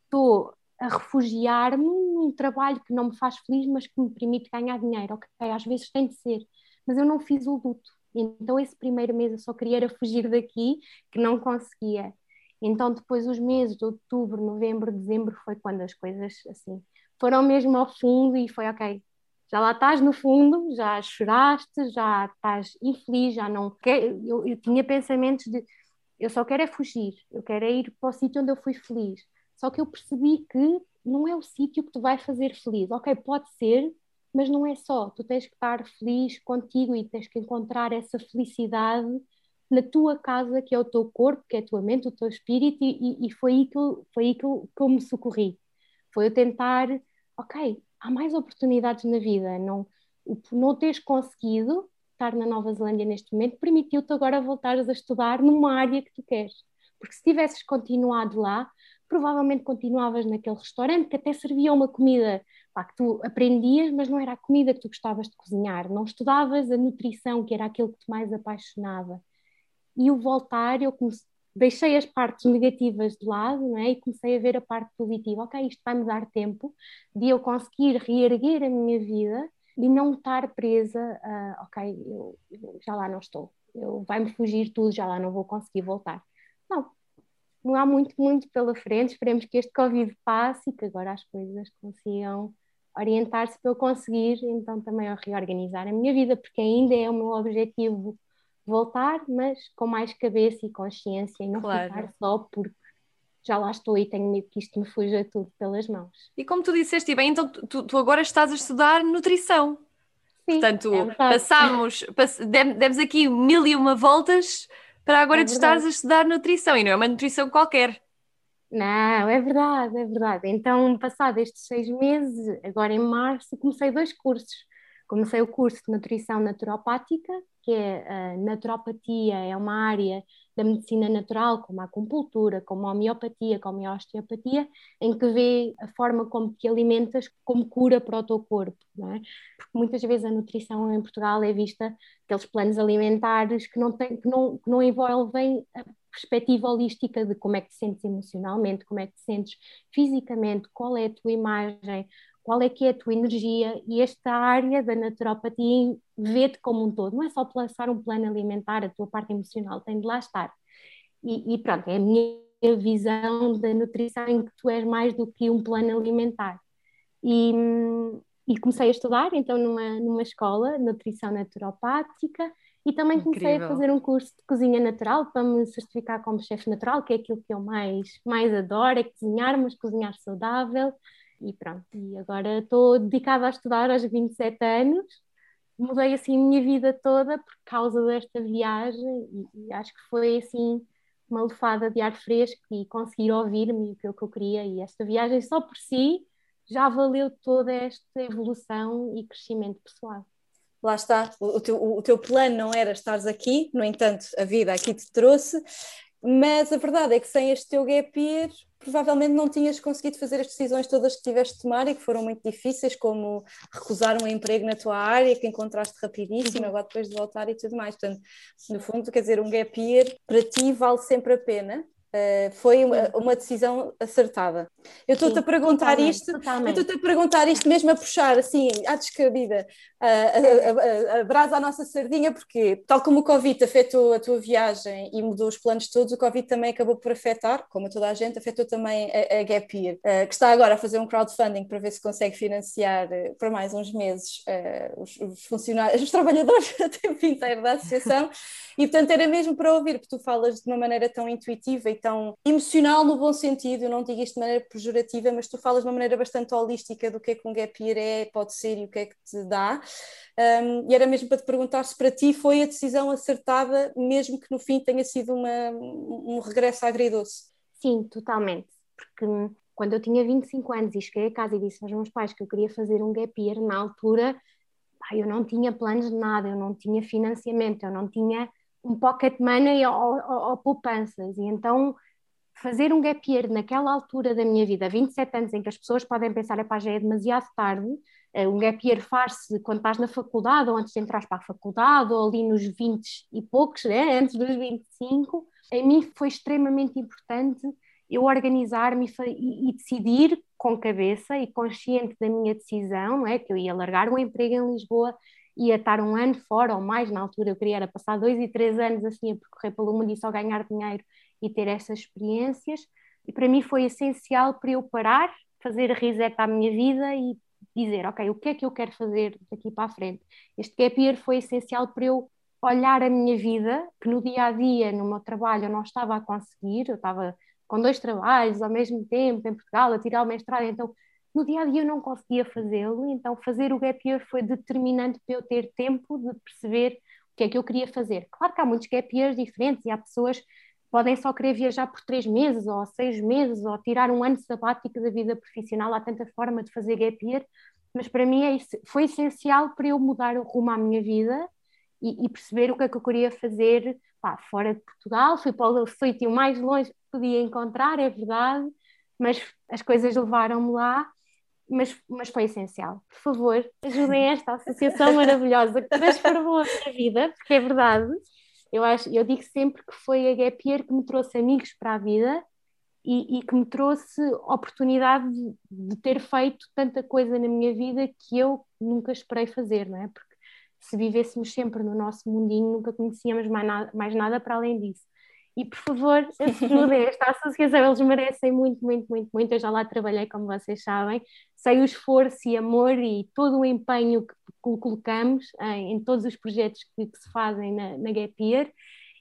estou a refugiar-me num trabalho que não me faz feliz, mas que me permite ganhar dinheiro. Ok, às vezes tem de ser, mas eu não fiz o luto. Então, esse primeiro mês eu só queria era fugir daqui, que não conseguia. Então, depois, os meses de outubro, novembro, dezembro, foi quando as coisas assim foram mesmo ao fundo e foi ok. Já lá estás no fundo, já choraste, já estás infeliz, já não. Eu, eu tinha pensamentos de eu só quero é fugir, eu quero é ir para o sítio onde eu fui feliz. Só que eu percebi que não é o sítio que te vai fazer feliz. Ok, pode ser, mas não é só. Tu tens que estar feliz contigo e tens que encontrar essa felicidade na tua casa, que é o teu corpo, que é a tua mente, o teu espírito, e, e foi aí, que eu, foi aí que, eu, que eu me socorri. Foi eu tentar, ok, há mais oportunidades na vida, não, não teres conseguido estar na Nova Zelândia neste momento permitiu-te agora voltares a estudar numa área que tu queres. Porque se tivesses continuado lá, provavelmente continuavas naquele restaurante que até servia uma comida pá, que tu aprendias, mas não era a comida que tu gostavas de cozinhar, não estudavas a nutrição, que era aquilo que te mais apaixonava e o voltar, eu comecei, deixei as partes negativas de lado não é? e comecei a ver a parte positiva. Ok, isto vai-me dar tempo de eu conseguir reerguer a minha vida e não estar presa a, ok, eu, eu já lá não estou, vai-me fugir tudo, já lá não vou conseguir voltar. Não, não há muito, muito pela frente. Esperemos que este Covid passe e que agora as coisas consigam orientar-se para eu conseguir então também reorganizar a minha vida, porque ainda é o meu objetivo voltar, mas com mais cabeça e consciência e não claro. ficar só porque já lá estou e tenho medo que isto me fuja tudo pelas mãos. E como tu disseste, bem, então tu, tu agora estás a estudar nutrição. Sim, Portanto, é passamos, pass, demos aqui mil e uma voltas para agora é tu estares a estudar nutrição e não é uma nutrição qualquer. Não, é verdade, é verdade. Então, passado estes seis meses, agora em março, comecei dois cursos. Comecei o curso de nutrição naturopática que é a naturopatia, é uma área da medicina natural, como a acupuntura, como a homeopatia, como a osteopatia, em que vê a forma como te alimentas como cura para o teu corpo, não é? Porque muitas vezes a nutrição em Portugal é vista aqueles planos alimentares que não, tem, que não, que não envolvem a perspectiva holística de como é que te sentes emocionalmente, como é que te sentes fisicamente, qual é a tua imagem, qual é que é a tua energia e esta área da naturopatia vê-te como um todo, não é só passar um plano alimentar, a tua parte emocional tem de lá estar. E, e, pronto, é a minha visão da nutrição em que tu és mais do que um plano alimentar. E, e comecei a estudar então numa, numa escola de nutrição naturopática e também comecei Incrível. a fazer um curso de cozinha natural para me certificar como chefe natural, que é aquilo que eu mais, mais adoro, é cozinhar, mas cozinhar saudável e pronto. E agora estou dedicada a estudar aos 27 anos, mudei assim a minha vida toda por causa desta viagem e, e acho que foi assim uma lefada de ar fresco e conseguir ouvir-me o que eu queria e esta viagem só por si já valeu toda esta evolução e crescimento pessoal. Lá está, o teu, o teu plano não era estares aqui, no entanto, a vida aqui te trouxe, mas a verdade é que sem este teu gap year, provavelmente não tinhas conseguido fazer as decisões todas que tiveste de tomar e que foram muito difíceis, como recusar um emprego na tua área que encontraste rapidíssimo, uhum. agora depois de voltar e tudo mais. Portanto, no fundo, quer dizer, um gap year para ti vale sempre a pena Uh, foi uma, uma, decisão acertada. Eu estou-te a perguntar totalmente, isto, totalmente. eu estou-te a perguntar isto mesmo a puxar assim, à descabida, a, a, a, a, brasa à nossa sardinha, porque tal como o Covid afetou a tua viagem e mudou os planos todos, o Covid também acabou por afetar, como toda a gente, afetou também a, a Gap Year, uh, que está agora a fazer um crowdfunding para ver se consegue financiar uh, por mais uns meses os, os, funcionários, os trabalhadores a tempo inteiro da associação, e portanto era mesmo para ouvir, porque tu falas de uma maneira tão intuitiva e tão emocional no bom sentido, eu não digo isto de maneira pejorativa, mas tu falas de uma maneira bastante holística do que é que um gap year é, pode ser e o que é que te dá. Um, e era mesmo para te perguntar se para ti foi a decisão acertada, mesmo que no fim tenha sido uma, um regresso agridoce. Sim, totalmente. Porque quando eu tinha 25 anos e cheguei a casa e disse aos meus pais que eu queria fazer um gap year, na altura eu não tinha planos de nada, eu não tinha financiamento, eu não tinha um pocket money ou, ou, ou, poupanças. E então fazer um gap year naquela altura da minha vida, 27 anos, em que as pessoas podem pensar, é já é demasiado tarde, eh, um gap year faz-se quando estás na faculdade ou antes de entrar para a faculdade ou ali nos 20 e poucos, né? antes dos 25, em mim foi extremamente importante eu organizar-me e, decidir com cabeça e consciente da minha decisão, não é? que eu ia largar o emprego em Lisboa ia estar um ano fora ou mais, na altura eu queria era passar dois e três anos assim a percorrer pelo mundo e só ganhar dinheiro e ter essas experiências. E para mim foi essencial para eu parar, fazer a reset à minha vida e dizer, ok, o que é que eu quero fazer daqui para a frente? Este gap year foi essencial para eu olhar a minha vida, que no dia a dia, no meu trabalho, eu não estava a conseguir, eu estava com dois trabalhos ao mesmo tempo em Portugal, a tirar o mestrado, então no dia a dia eu não conseguia fazê-lo, então fazer o gap year foi determinante para eu ter tempo de perceber o que é que eu queria fazer. Claro que há muitos gap years diferentes e há pessoas que podem só querer viajar por três meses ou seis meses ou tirar um ano sabático da vida profissional, há tanta forma de fazer gap year, mas para mim é, foi essencial para eu mudar o rumo à minha vida e, e perceber o que é que eu queria fazer pá, fora de Portugal. Fui para o sítio mais longe que podia encontrar, é verdade, mas as coisas levaram-me lá. Mas, mas foi essencial. Por favor, ajudem esta associação maravilhosa que transformou a minha vida, porque é verdade. Eu, acho, eu digo sempre que foi a Gap Year que me trouxe amigos para a vida e, e, que me trouxe oportunidade de, de, ter feito tanta coisa na minha vida que eu nunca esperei fazer, não é? Porque se vivêssemos sempre no nosso mundinho, nunca conhecíamos mais nada, mais nada para além disso. E por favor, ajudem esta associação, eles merecem muito, muito, muito, muito. Eu já lá trabalhei, como vocês sabem, sei o esforço e amor e todo o empenho que colocamos em, em todos os projetos que, que se fazem na, na Gap Year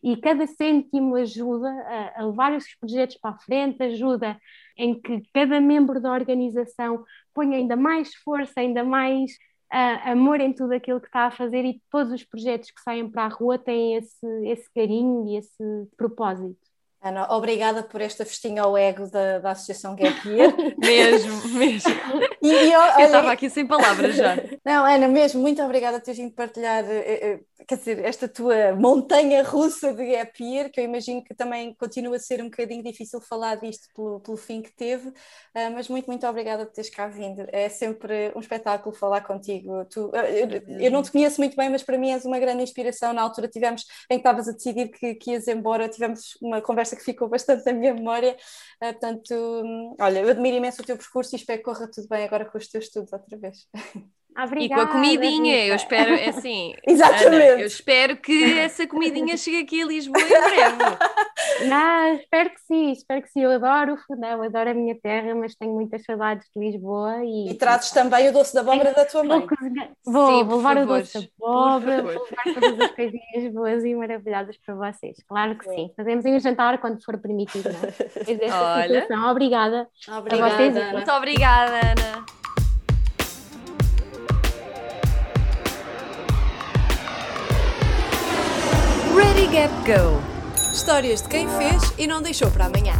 e cada cêntimo ajuda a, a, levar esses projetos para a frente, ajuda em que cada membro da organização ponha ainda mais força, ainda mais uh, amor em tudo aquilo que está a fazer e todos os projetos que saem para a rua têm esse, esse carinho e esse propósito. Ana, obrigada por esta festinha ao ego da, da Associação Gap Year. mesmo, mesmo. E, eu, eu estava aqui sem palavras já. Não, Ana, mesmo, muito obrigada por teres vindo partilhar eh, eh, quer dizer, esta tua montanha russa de gap year, que eu imagino que também continua a ser um bocadinho difícil falar disto pelo, pelo fim que teve, uh, mas muito, muito obrigada por teres cá vindo. É sempre um espetáculo falar contigo. Tu, eu, eu, não te conheço muito bem, mas para mim és uma grande inspiração. Na altura tivemos, em que estavas a decidir que, que ias embora, tivemos uma conversa que ficou bastante na minha memória. Uh, portanto, um, olha, eu admiro imenso o teu percurso e espero que corra tudo bem agora com os teus estudos outra vez. Obrigada, e com a comidinha, eu espero, é assim, Exatamente. Ana, eu espero que essa comidinha chegue aqui a Lisboa em breve. Não, espero que sim, espero que sim. Eu adoro o Fundão, adoro a minha terra, mas tenho muitas saudades de Lisboa. E, e trazes também o doce da abóbora da tua mãe. Vou, sim, vou levar favor, o doce da abóbora, vou levar todas as coisinhas boas e maravilhosas para vocês. Claro que sim. sim. Fazemos um jantar quando for permitido. Não? Olha. Situação. Obrigada. Obrigada. Vocês, Muito obrigada, Ana. Gap Go. Histórias de quem fez e não deixou para amanhã.